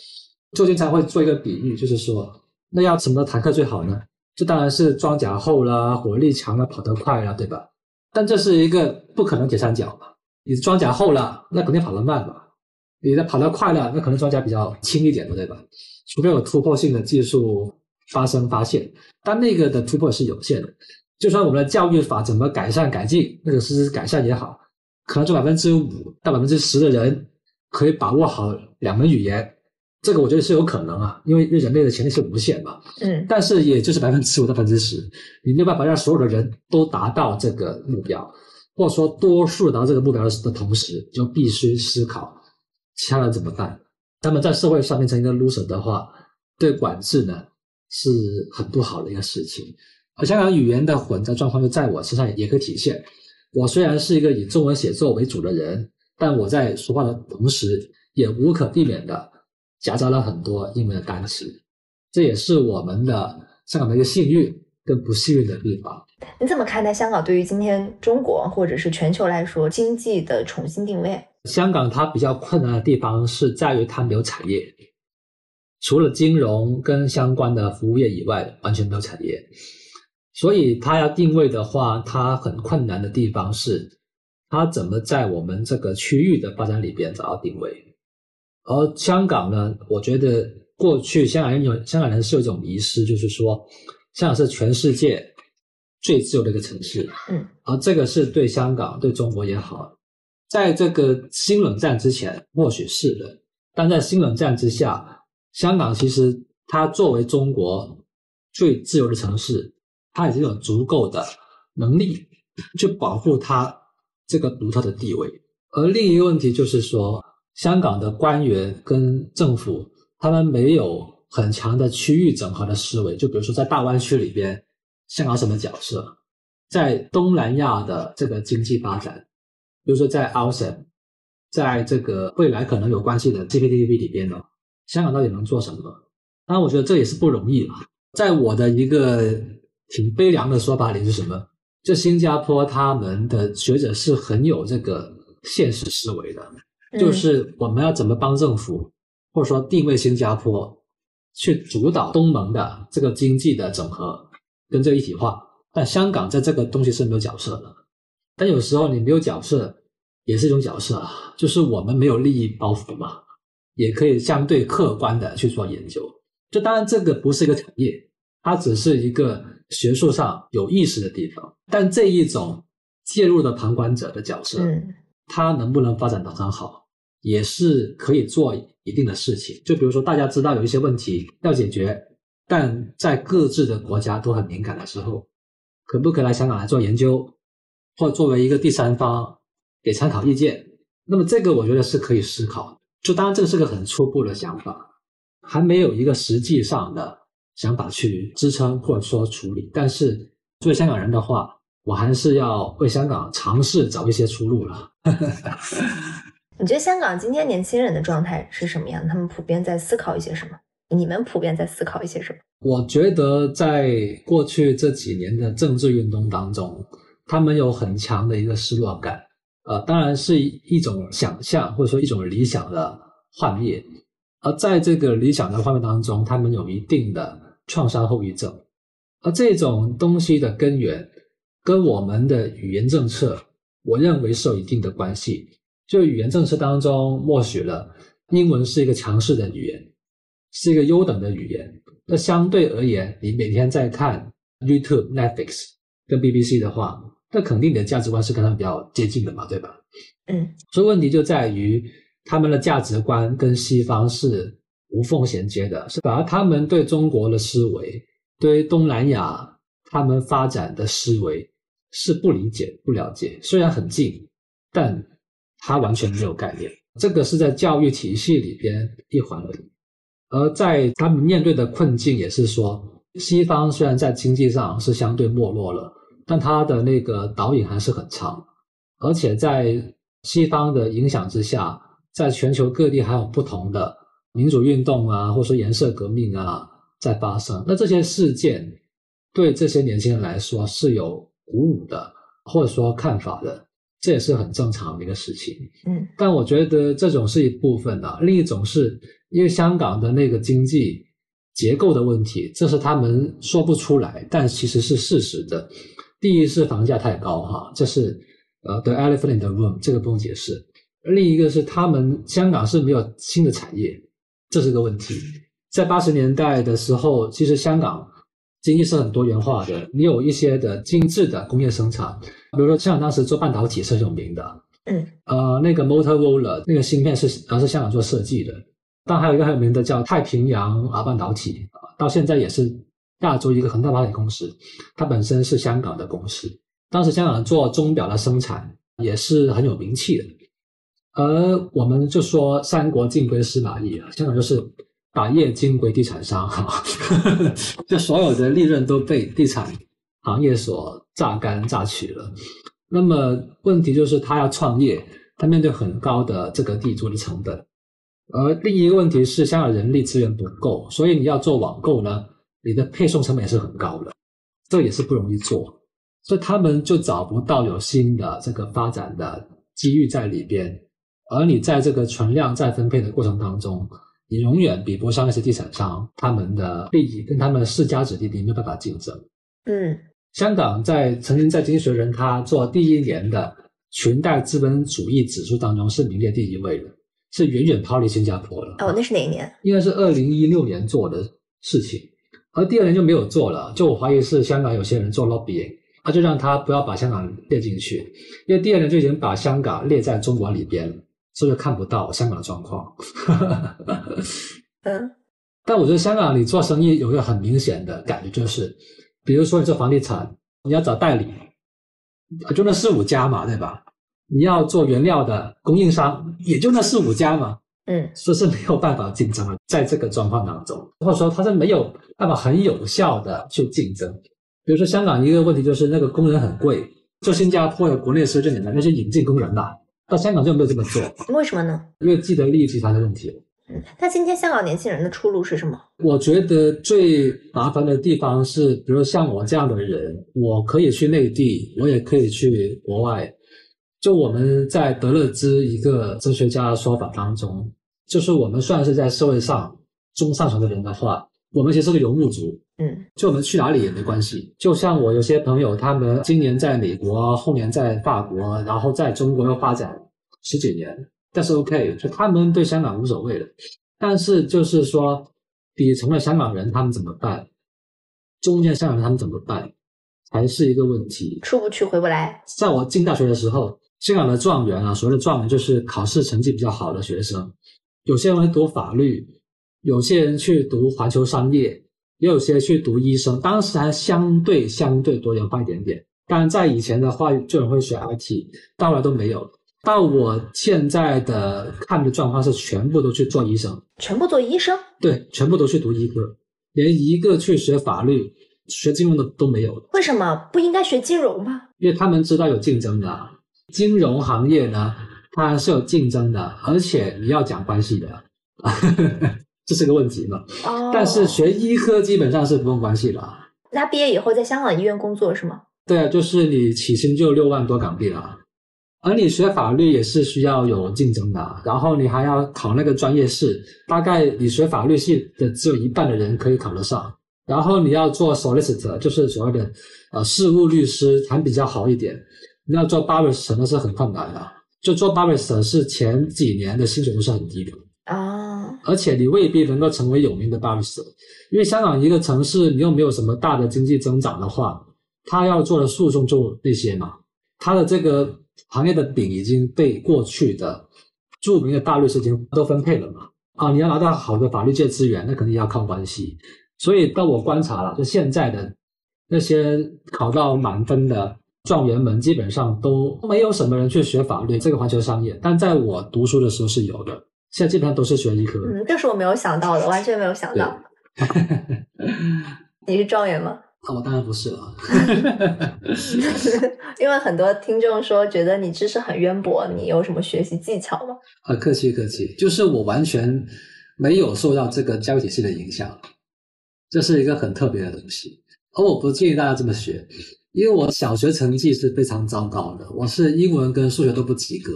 就经常会做一个比喻，就是说，那要什么坦克最好呢？这当然是装甲厚啦，火力强了，跑得快了，对吧？但这是一个不可能铁三角嘛。你装甲厚了，那肯定跑得慢嘛。你的跑得快了，那可能装甲比较轻一点的，对吧？除非有突破性的技术发生发现，但那个的突破是有限的。就算我们的教育法怎么改善改进，那个实施改善也好，可能就百分之五到百分之十的人可以把握好两门语言。这个我觉得是有可能啊，因为人类的潜力是无限嘛。嗯，但是也就是百分之五到百分之十，你没有办法让所有的人都达到这个目标，或者说多数达到这个目标的同时，就必须思考其他人怎么办。他们在社会上面成一个 loser 的话，对管制呢是很不好的一个事情。而香港语言的混杂状况就在我身上也可以体现。我虽然是一个以中文写作为主的人，但我在说话的同时。也无可避免的夹杂了很多英文的单词，这也是我们的香港的一个幸运跟不幸运的地方。你怎么看待香港对于今天中国或者是全球来说经济的重新定位？香港它比较困难的地方是在于它没有产业，除了金融跟相关的服务业以外，完全没有产业。所以它要定位的话，它很困难的地方是，它怎么在我们这个区域的发展里边找到定位。而香港呢，我觉得过去香港人有香港人是有一种迷失，就是说香港是全世界最自由的一个城市。嗯，而这个是对香港、对中国也好，在这个新冷战之前或许是的，但在新冷战之下，香港其实它作为中国最自由的城市。它已经有足够的能力去保护它这个独特的地位，而另一个问题就是说，香港的官员跟政府他们没有很强的区域整合的思维。就比如说，在大湾区里边，香港什么角色？在东南亚的这个经济发展，比如说在 ASEAN，在这个未来可能有关系的 CPTPP 里边呢，香港到底能做什么？当然，我觉得这也是不容易了。在我的一个。挺悲凉的说法里是什么？就新加坡他们的学者是很有这个现实思维的，就是我们要怎么帮政府，或者说定位新加坡，去主导东盟的这个经济的整合跟这个一体化。但香港在这个东西是没有角色的。但有时候你没有角色也是一种角色啊，就是我们没有利益包袱嘛，也可以相对客观的去做研究。就当然这个不是一个产业，它只是一个。学术上有意识的地方，但这一种介入的旁观者的角色，嗯，他能不能发展得很好，也是可以做一定的事情。就比如说，大家知道有一些问题要解决，但在各自的国家都很敏感的时候，可不可以来香港来做研究，或作为一个第三方给参考意见？那么这个我觉得是可以思考。就当然这个是个很初步的想法，还没有一个实际上的。想法去支撑或者说处理，但是作为香港人的话，我还是要为香港尝试找一些出路了。你觉得香港今天年轻人的状态是什么样？他们普遍在思考一些什么？你们普遍在思考一些什么？我觉得在过去这几年的政治运动当中，他们有很强的一个失落感。呃，当然是一种想象或者说一种理想的幻灭，而在这个理想的画面当中，他们有一定的。创伤后遗症，而这种东西的根源跟我们的语言政策，我认为是有一定的关系。就语言政策当中默许了英文是一个强势的语言，是一个优等的语言。那相对而言，你每天在看 YouTube、Netflix 跟 BBC 的话，那肯定你的价值观是跟他们比较接近的嘛，对吧？嗯。所以问题就在于他们的价值观跟西方是。无缝衔接的是，反而他们对中国的思维，对东南亚他们发展的思维是不理解、不了解。虽然很近，但他完全没有概念。这个是在教育体系里边一环而已。而在他们面对的困境也是说，西方虽然在经济上是相对没落了，但它的那个导引还是很长，而且在西方的影响之下，在全球各地还有不同的。民主运动啊，或者说颜色革命啊，在发生。那这些事件对这些年轻人来说是有鼓舞的，或者说看法的，这也是很正常的一个事情。嗯，但我觉得这种是一部分的，另一种是因为香港的那个经济结构的问题，这是他们说不出来，但其实是事实的。第一是房价太高，哈，这是呃，the elephant in the room，这个不用解释。另一个是他们香港是没有新的产业。这是个问题，在八十年代的时候，其实香港经济是很多元化的。你有一些的精致的工业生产，比如说香港当时做半导体是很有名的，嗯，呃，那个 Motorola 那个芯片是然后是香港做设计的。但还有一个很有名的叫太平洋啊半导体，到现在也是亚洲一个恒大半导体公司，它本身是香港的公司。当时香港做钟表的生产也是很有名气的。而我们就说三国尽归司马懿啊，香港就是打业尽归地产商哈，就所有的利润都被地产行业所榨干榨取了。那么问题就是他要创业，他面对很高的这个地租的成本，而另一个问题是，香港人力资源不够，所以你要做网购呢，你的配送成本也是很高的，这也是不容易做，所以他们就找不到有新的这个发展的机遇在里边。而你在这个存量再分配的过程当中，你永远比不上那些地产商，他们的利益跟他们的世家子弟，你没有办法竞争。嗯，香港在曾经在经济学人他做第一年的裙带资本主义指数当中是名列第一位的，是远远抛离新加坡了。哦，那是哪一年？应该是二零一六年做的事情，而第二年就没有做了。就我怀疑是香港有些人做 lobbying，他就让他不要把香港列进去，因为第二年就已经把香港列在中国里边了。所以就看不到香港的状况。嗯，但我觉得香港你做生意有一个很明显的感觉，就是，比如说你做房地产，你要找代理，就那四五家嘛，对吧？你要做原料的供应商，也就那四五家嘛，嗯，所以是没有办法竞争的。在这个状况当中，或者说它是没有办法很有效的去竞争。比如说香港一个问题就是那个工人很贵，做新加坡的国内是最简单，那些引进工人嘛。到香港就没有这么做，为什么呢？因为既得利益集团的问题。嗯，那今天香港年轻人的出路是什么？我觉得最麻烦的地方是，比如像我这样的人，我可以去内地，我也可以去国外。就我们在德勒兹一个哲学家的说法当中，就是我们算是在社会上中上层的人的话，我们其实是个游牧族。嗯，就我们去哪里也没关系。就像我有些朋友，他们今年在美国，后年在法国，然后在中国又发展十几年，但是 OK，就他们对香港无所谓的。但是就是说，底层的香港人他们怎么办？中间香港人他们怎么办？还是一个问题。出不去，回不来。在我进大学的时候，香港的状元啊，所谓的状元就是考试成绩比较好的学生，有些人会读法律，有些人去读环球商业。也有些去读医生，当时还相对相对多元化一点点。当然，在以前的话，就有人会选 IT，到后来都没有。到我现在的看的状况是，全部都去做医生，全部做医生，对，全部都去读医科，连一个去学法律、学金融的都没有。为什么不应该学金融吗？因为他们知道有竞争的，金融行业呢，它是有竞争的，而且你要讲关系的。这是个问题嘛？哦，但是学医科基本上是不用关系的。那毕业以后在香港医院工作是吗？对啊，就是你起薪就六万多港币了，而你学法律也是需要有竞争的，然后你还要考那个专业试，大概你学法律系的只有一半的人可以考得上。然后你要做 solicitor，就是所谓的呃事务律师，还比较好一点。你要做 barrister 那是很困难的，就做 barrister 是前几年的薪水都是很低的。啊，而且你未必能够成为有名的 barrister，因为香港一个城市，你又没有什么大的经济增长的话，他要做的诉讼就那些嘛，他的这个行业的饼已经被过去的著名的大律师已经都分配了嘛。啊，你要拿到好的法律界资源，那肯定要靠关系。所以到我观察了，就现在的那些考到满分的状元们，基本上都没有什么人去学法律这个环球商业，但在我读书的时候是有的。现在基本上都是学医科。嗯，这是我没有想到的，完全没有想到。你是状元吗？啊，我当然不是了。因为很多听众说觉得你知识很渊博，你有什么学习技巧吗？啊，客气客气，就是我完全没有受到这个教育体系的影响，这是一个很特别的东西。而我不建议大家这么学，因为我小学成绩是非常糟糕的，我是英文跟数学都不及格。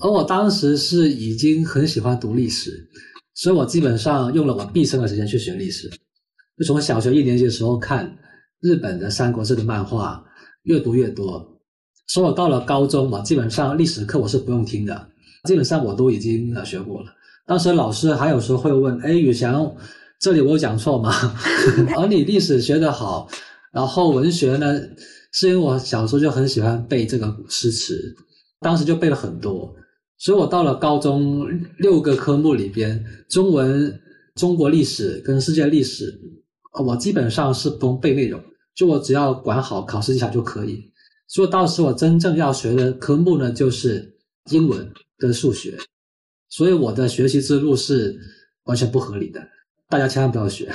而我当时是已经很喜欢读历史，所以我基本上用了我毕生的时间去学历史。就从小学一年级的时候看日本的《三国志》的漫画，越读越多。所以我到了高中嘛，基本上历史课我是不用听的，基本上我都已经呃学过了。当时老师还有时候会问：“哎，宇翔，这里我有讲错吗？”而 你历史学得好，然后文学呢，是因为我小时候就很喜欢背这个诗词，当时就背了很多。所以我到了高中六个科目里边，中文、中国历史跟世界历史，我基本上是不用背内容，就我只要管好考试技巧就可以。所以到时我真正要学的科目呢，就是英文跟数学。所以我的学习之路是完全不合理的，大家千万不要学。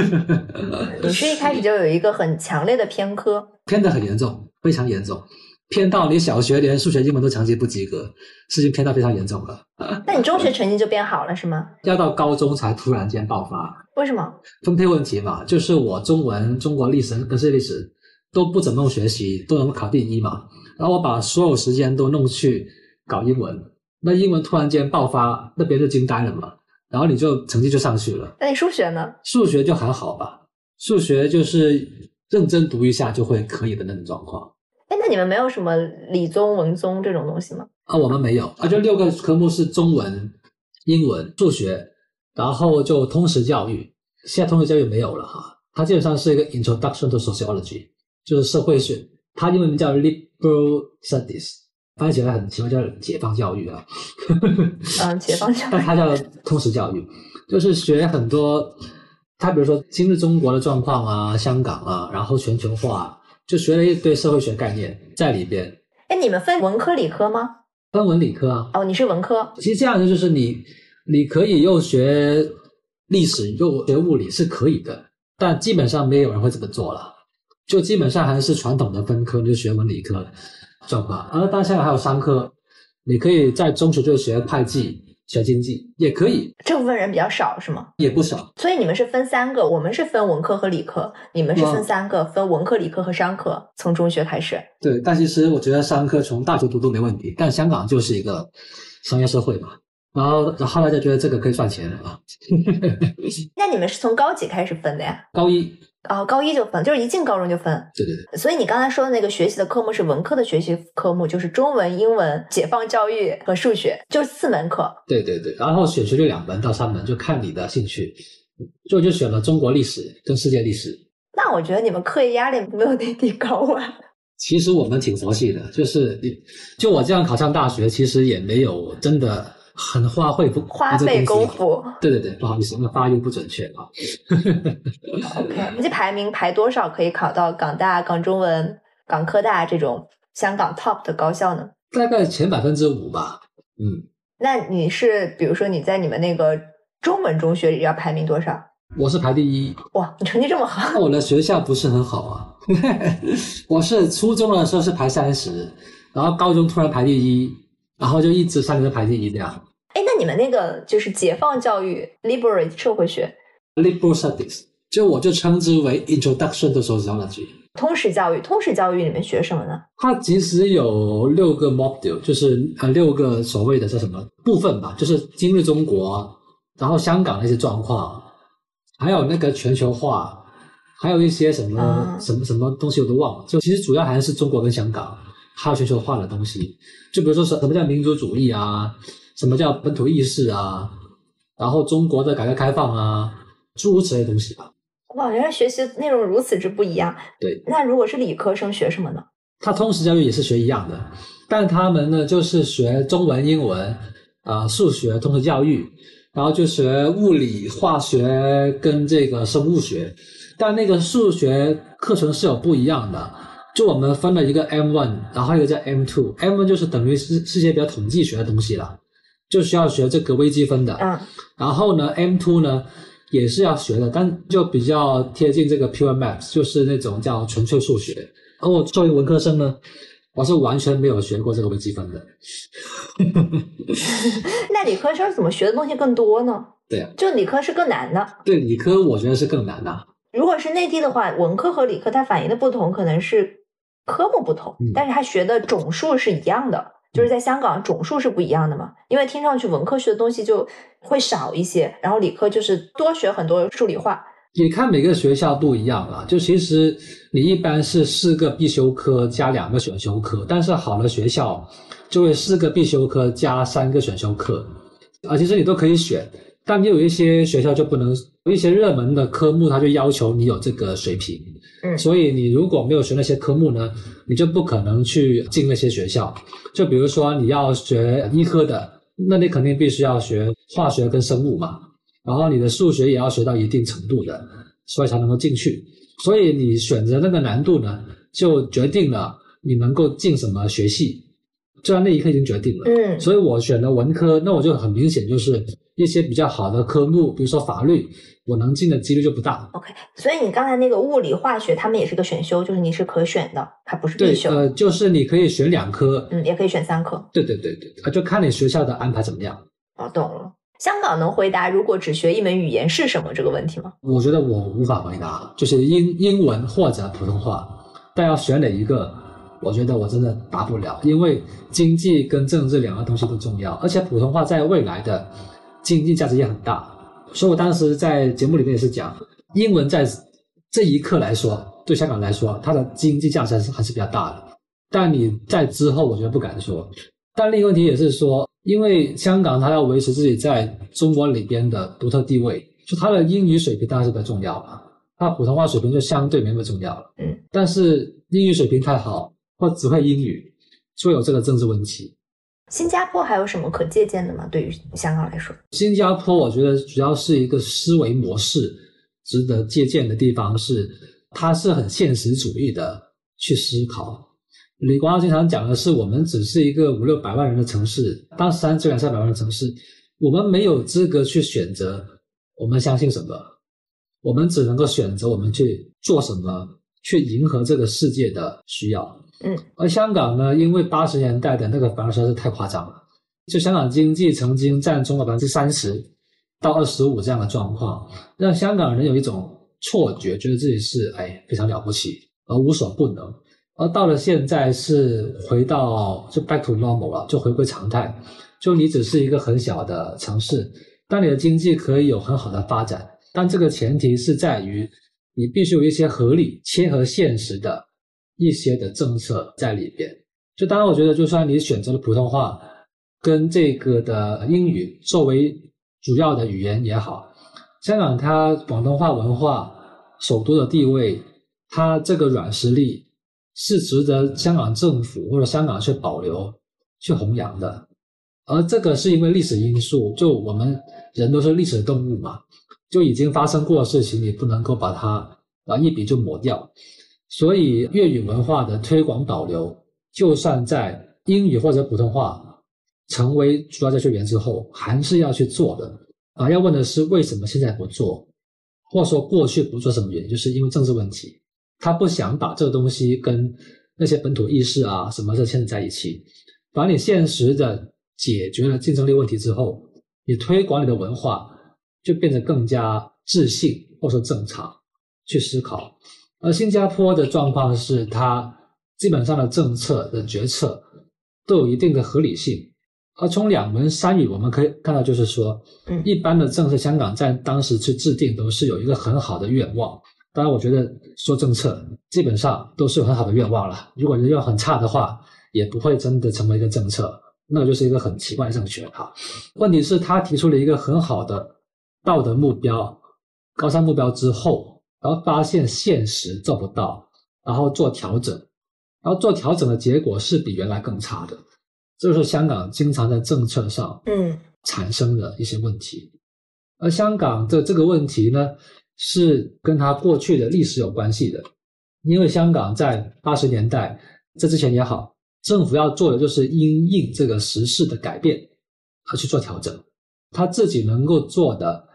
你是一开始就有一个很强烈的偏科，偏的很严重，非常严重。偏到你小学连数学、英文都成绩不及格，事情偏到非常严重了。那你中学成绩就变好了是吗？要到高中才突然间爆发，为什么？分配问题嘛，就是我中文、中国历史跟世界历史都不怎么用学习，都能考第一嘛。然后我把所有时间都弄去搞英文，那英文突然间爆发，那别人就惊呆了嘛。然后你就成绩就上去了。那你数学呢？数学就还好吧，数学就是认真读一下就会可以的那种状况。哎，那你们没有什么理综、文综这种东西吗？啊，我们没有啊，就六个科目是中文、英文、数学，然后就通识教育。现在通识教育没有了哈，它基本上是一个 Introduction to Sociology，就是社会学，它英文名叫 Liberal Studies，翻译起来很奇怪，叫解放教育啊。嗯，解放教育。但它叫通识教育，就是学很多，它比如说今日中国的状况啊，香港啊，然后全球化，就学了一堆社会学概念在里边。哎，你们分文科理科吗？分文理科啊。哦，你是文科。其实这样的就是你，你可以又学历史又学物理是可以的，但基本上没有人会这么做了，就基本上还是传统的分科，就学文理科状况。而但现在还有商科，你可以在中学就学会计。学经济也可以，这部分人比较少是吗？也不少。所以你们是分三个，我们是分文科和理科，你们是分三个，分文科、理科和商科，从中学开始。对，但其实我觉得商科从大学读都没问题，但香港就是一个商业社会嘛，然后然后来就觉得这个可以赚钱了啊。那你们是从高几开始分的呀？高一。哦，高一就分，就是一进高中就分。对对对。所以你刚才说的那个学习的科目是文科的学习科目，就是中文、英文、解放教育和数学，就是四门课。对对对，然后选修就两门到三门，就看你的兴趣。就就选了中国历史跟世界历史。那我觉得你们课业压力没有内地高啊。其实我们挺佛系的，就是你就我这样考上大学，其实也没有真的。很花费不花费功夫，对对对，不好意思，那发音不准确啊。OK，这排名排多少可以考到港大、港中文、港科大这种香港 top 的高校呢？大概前百分之五吧。嗯，那你是比如说你在你们那个中文中学里要排名多少？我是排第一。哇，你成绩这么好？我的学校不是很好啊。我是初中的时候是排三十，然后高中突然排第一。然后就一直三年都排第一这样。哎，那你们那个就是解放教育 （liberal 社会学 ），liberal studies，就我就称之为 introduction to sociology。通识教育，通识教育里面学什么呢？它其实有六个 module，就是呃六个所谓的叫什么部分吧，就是今日中国，然后香港那些状况，还有那个全球化，还有一些什么什么什么东西我都忘了。就其实主要还是中国跟香港。还有全球化的东西，就比如说什什么叫民族主义啊，什么叫本土意识啊，然后中国的改革开放啊，诸如此类东西吧。哇，原来学习内容如此之不一样。对。那如果是理科生学什么呢？他通识教育也是学一样的，但他们呢就是学中文、英文啊、数学、通识教育，然后就学物理、化学跟这个生物学，但那个数学课程是有不一样的。就我们分了一个 M one，然后一个叫 M two。M one 就是等于是是些比较统计学的东西了，就需要学这个微积分的。嗯。然后呢，M two 呢也是要学的，但就比较贴近这个 pure maths，就是那种叫纯粹数学。而我作为文科生呢，我是完全没有学过这个微积分的。那理科生怎么学的东西更多呢？对呀。就理科是更难的。对，理科我觉得是更难的。如果是内地的话，文科和理科它反映的不同可能是。科目不同，但是他学的总数是一样的，就是在香港总数是不一样的嘛。因为听上去文科学的东西就会少一些，然后理科就是多学很多数理化。你看每个学校不一样啊，就其实你一般是四个必修课加两个选修课，但是好的学校就会四个必修课加三个选修课，啊，其实你都可以选，但有一些学校就不能，有一些热门的科目他就要求你有这个水平。嗯，所以你如果没有学那些科目呢，你就不可能去进那些学校。就比如说你要学医科的，那你肯定必须要学化学跟生物嘛，然后你的数学也要学到一定程度的，所以才能够进去。所以你选择那个难度呢，就决定了你能够进什么学系。就在那一刻已经决定了。嗯，所以我选了文科，那我就很明显就是一些比较好的科目，比如说法律，我能进的几率就不大。OK，所以你刚才那个物理、化学，他们也是个选修，就是你是可选的，它不是必对，修。呃，就是你可以选两科，嗯，也可以选三科。对对对对，啊，就看你学校的安排怎么样。哦，懂了。香港能回答如果只学一门语言是什么这个问题吗？我觉得我无法回答，就是英英文或者普通话，但要选哪一个，我觉得我真的答不了，因为经济跟政治两个东西都重要，而且普通话在未来的经济价值也很大。所以我当时在节目里面也是讲，英文在这一刻来说，对香港来说，它的经济价值还是还是比较大的。但你在之后，我觉得不敢说。但另一个问题也是说，因为香港它要维持自己在中国里边的独特地位，就它的英语水平当然是比较重要了，它普通话水平就相对没那么重要了。嗯，但是英语水平太好或只会英语，就有这个政治问题。新加坡还有什么可借鉴的吗？对于香港来说，新加坡我觉得主要是一个思维模式值得借鉴的地方是，它是很现实主义的去思考。李光耀经常讲的是，我们只是一个五六百万人的城市，当三这两三百万的城市，我们没有资格去选择我们相信什么，我们只能够选择我们去做什么，去迎合这个世界的需要。嗯，而香港呢，因为八十年代的那个反而实在是太夸张了，就香港经济曾经占中国百分之三十到二十五这样的状况，让香港人有一种错觉，觉得自己是哎非常了不起，而无所不能。而到了现在是回到就 back to normal 了，就回归常态，就你只是一个很小的城市，但你的经济可以有很好的发展，但这个前提是在于你必须有一些合理、切合现实的一些的政策在里边。就当然，我觉得就算你选择了普通话跟这个的英语作为主要的语言也好，香港它广东话文化首都的地位，它这个软实力是值得香港政府或者香港去保留、去弘扬的。而这个是因为历史因素，就我们人都是历史动物嘛，就已经发生过的事情，你不能够把它啊一笔就抹掉。所以粤语文化的推广保留，就算在英语或者普通话成为主要教学语言之后，还是要去做的。啊，要问的是为什么现在不做，或者说过去不做什么原因，就是因为政治问题，他不想把这个东西跟那些本土意识啊什么的牵扯在一起。把你现实的解决了竞争力问题之后，你推广你的文化就变得更加自信或者说正常去思考。而新加坡的状况是，它基本上的政策的决策都有一定的合理性。而从两门三语，我们可以看到，就是说，嗯一般的政策，香港在当时去制定都是有一个很好的愿望。当然，我觉得说政策基本上都是有很好的愿望了。如果人要很差的话，也不会真的成为一个政策，那就是一个很奇怪的政权哈。问题是，他提出了一个很好的道德目标、高尚目标之后，然后发现现实做不到，然后做调整，然后做调整的结果是比原来更差的。这就是香港经常在政策上嗯产生的一些问题。而香港的这个问题呢，是跟它过去的历史有关系的，因为香港在八十年代这之前也好，政府要做的就是因应这个时事的改变而去做调整，他自己能够做的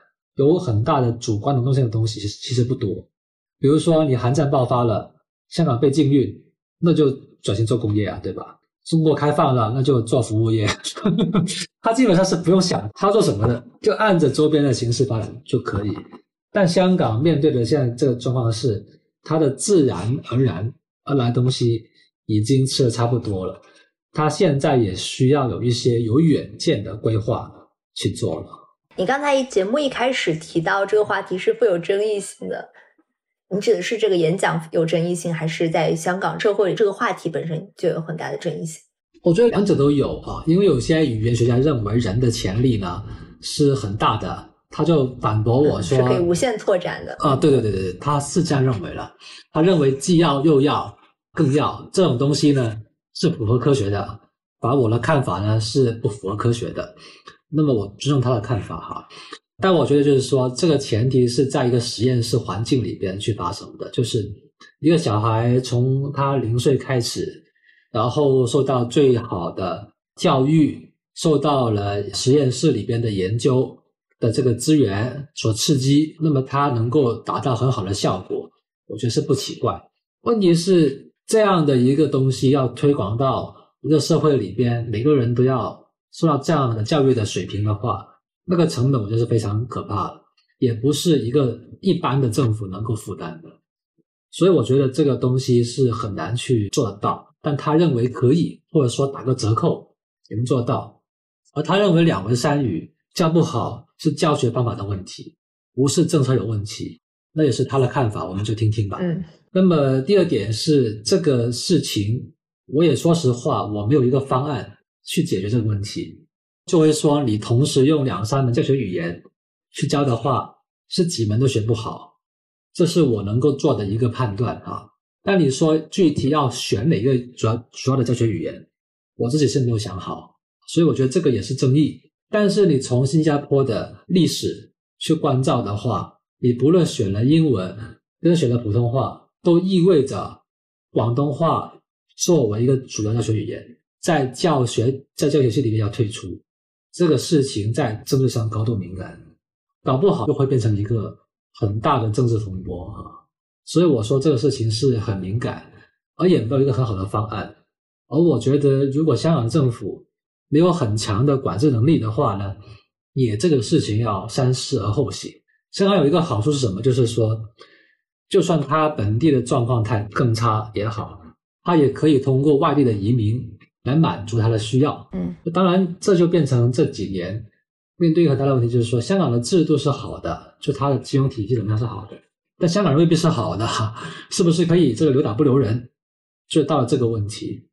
有很大的主观能动性的东西其实其实不多。比如说，你韩战爆发了，香港被禁运，那就转型做工业啊，对吧？中国开放了，那就做服务业。他基本上是不用想他做什么的，就按着周边的形势发展就可以。但香港面对的现在这个状况是，它的自然而然而来的东西已经吃的差不多了，它现在也需要有一些有远见的规划去做了。你刚才节目一开始提到这个话题是富有争议性的，你指的是这个演讲有争议性，还是在香港社会这个话题本身就有很大的争议性？我觉得两者都有啊，因为有些语言学家认为人的潜力呢是很大的，他就反驳我说是可以无限拓展的。啊，对对对对对，他是这样认为了。他认为既要又要更要这种东西呢是符合科学的，而我的看法呢是不符合科学的。那么我尊重他的看法哈，但我觉得就是说，这个前提是在一个实验室环境里边去发生的，就是一个小孩从他零岁开始，然后受到最好的教育，受到了实验室里边的研究，的这个资源所刺激，那么他能够达到很好的效果，我觉得是不奇怪。问题是这样的一个东西要推广到一个社会里边，每个人都要受到这样的教育的水平的话，那个成本我觉得是非常可怕的，也不是一个一般的政府能够负担的。所以我觉得这个东西是很难去做得到，但他认为可以，或者说打个折扣也能做到。而他认为两文三语教不好是教学方法的问题，不是政策有问题，那也是他的看法，我们就听听吧。嗯。那么第二点是这个事情，我也说实话，我没有一个方案去解决这个问题。作为说你同时用两三门教学语言去教的话，是几门都学不好，这是我能够做的一个判断啊。但你说具体要选哪个主要主要的教学语言，我自己是没有想好。所以我觉得这个也是争议。但是你从新加坡的历史去关照的话，你不论选了英文，跟选了普通话，都意味着广东话作为一个主要教学语言，在教学在教学系里面要退出。这个事情在政治上高度敏感，搞不好就会变成一个很大的政治风波啊！所以我说这个事情是很敏感，而也没有一个很好的方案。而我觉得，如果香港政府，没有很强的管制能力的话呢，也这个事情要三思而后行。香港有一个好处是什么？就是说，就算他本地的状况太更差也好，他也可以通过外地的移民来满足他的需要。嗯，当然这就变成这几年面对一个很大的问题，就是说香港的制度是好的，就它的金融体系怎么样是好的，但香港人未必是好的，是不是可以这个留党不留人？就到了这个问题。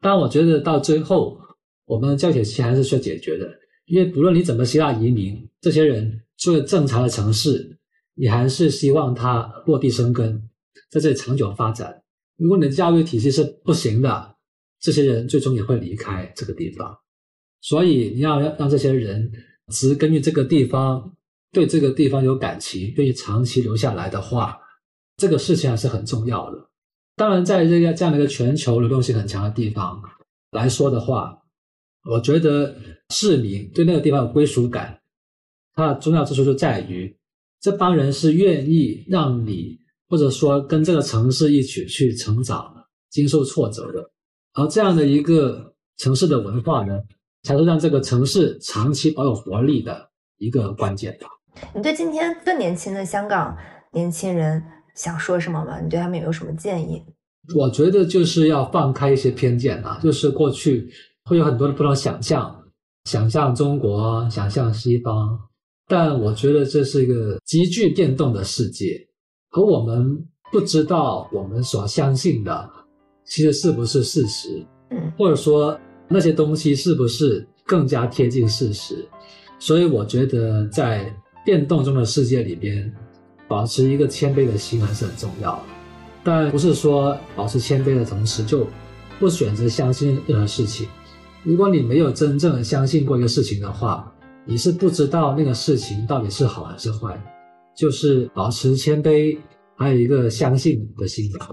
当然，我觉得到最后。我们教学期还是需要解决的，因为不论你怎么希腊移民，这些人作为正常的城市，你还是希望他落地生根，在这里长久发展。如果你的教育体系是不行的，这些人最终也会离开这个地方。所以你要让这些人只根据这个地方，对这个地方有感情，愿意长期留下来的话，这个事情还是很重要的。当然，在这个这样的一个全球流动性很强的地方来说的话，我觉得市民对那个地方有归属感，它的重要之处就在于这帮人是愿意让你或者说跟这个城市一起去成长、经受挫折的，而这样的一个城市的文化呢，才是让这个城市长期保有活力的一个关键吧。你对今天更年轻的香港年轻人想说什么吗？你对他们有什么建议？我觉得就是要放开一些偏见啊，就是过去。会有很多的不同想象，想象中国，想象西方，但我觉得这是一个急剧变动的世界，而我们不知道我们所相信的其实是不是事实，嗯，或者说那些东西是不是更加贴近事实，所以我觉得在变动中的世界里边，保持一个谦卑的心还是很重要的，但不是说保持谦卑的同时就不选择相信任何事情。如果你没有真正相信过一个事情的话，你是不知道那个事情到底是好还是坏。就是保持谦卑，还有一个相信的心吧。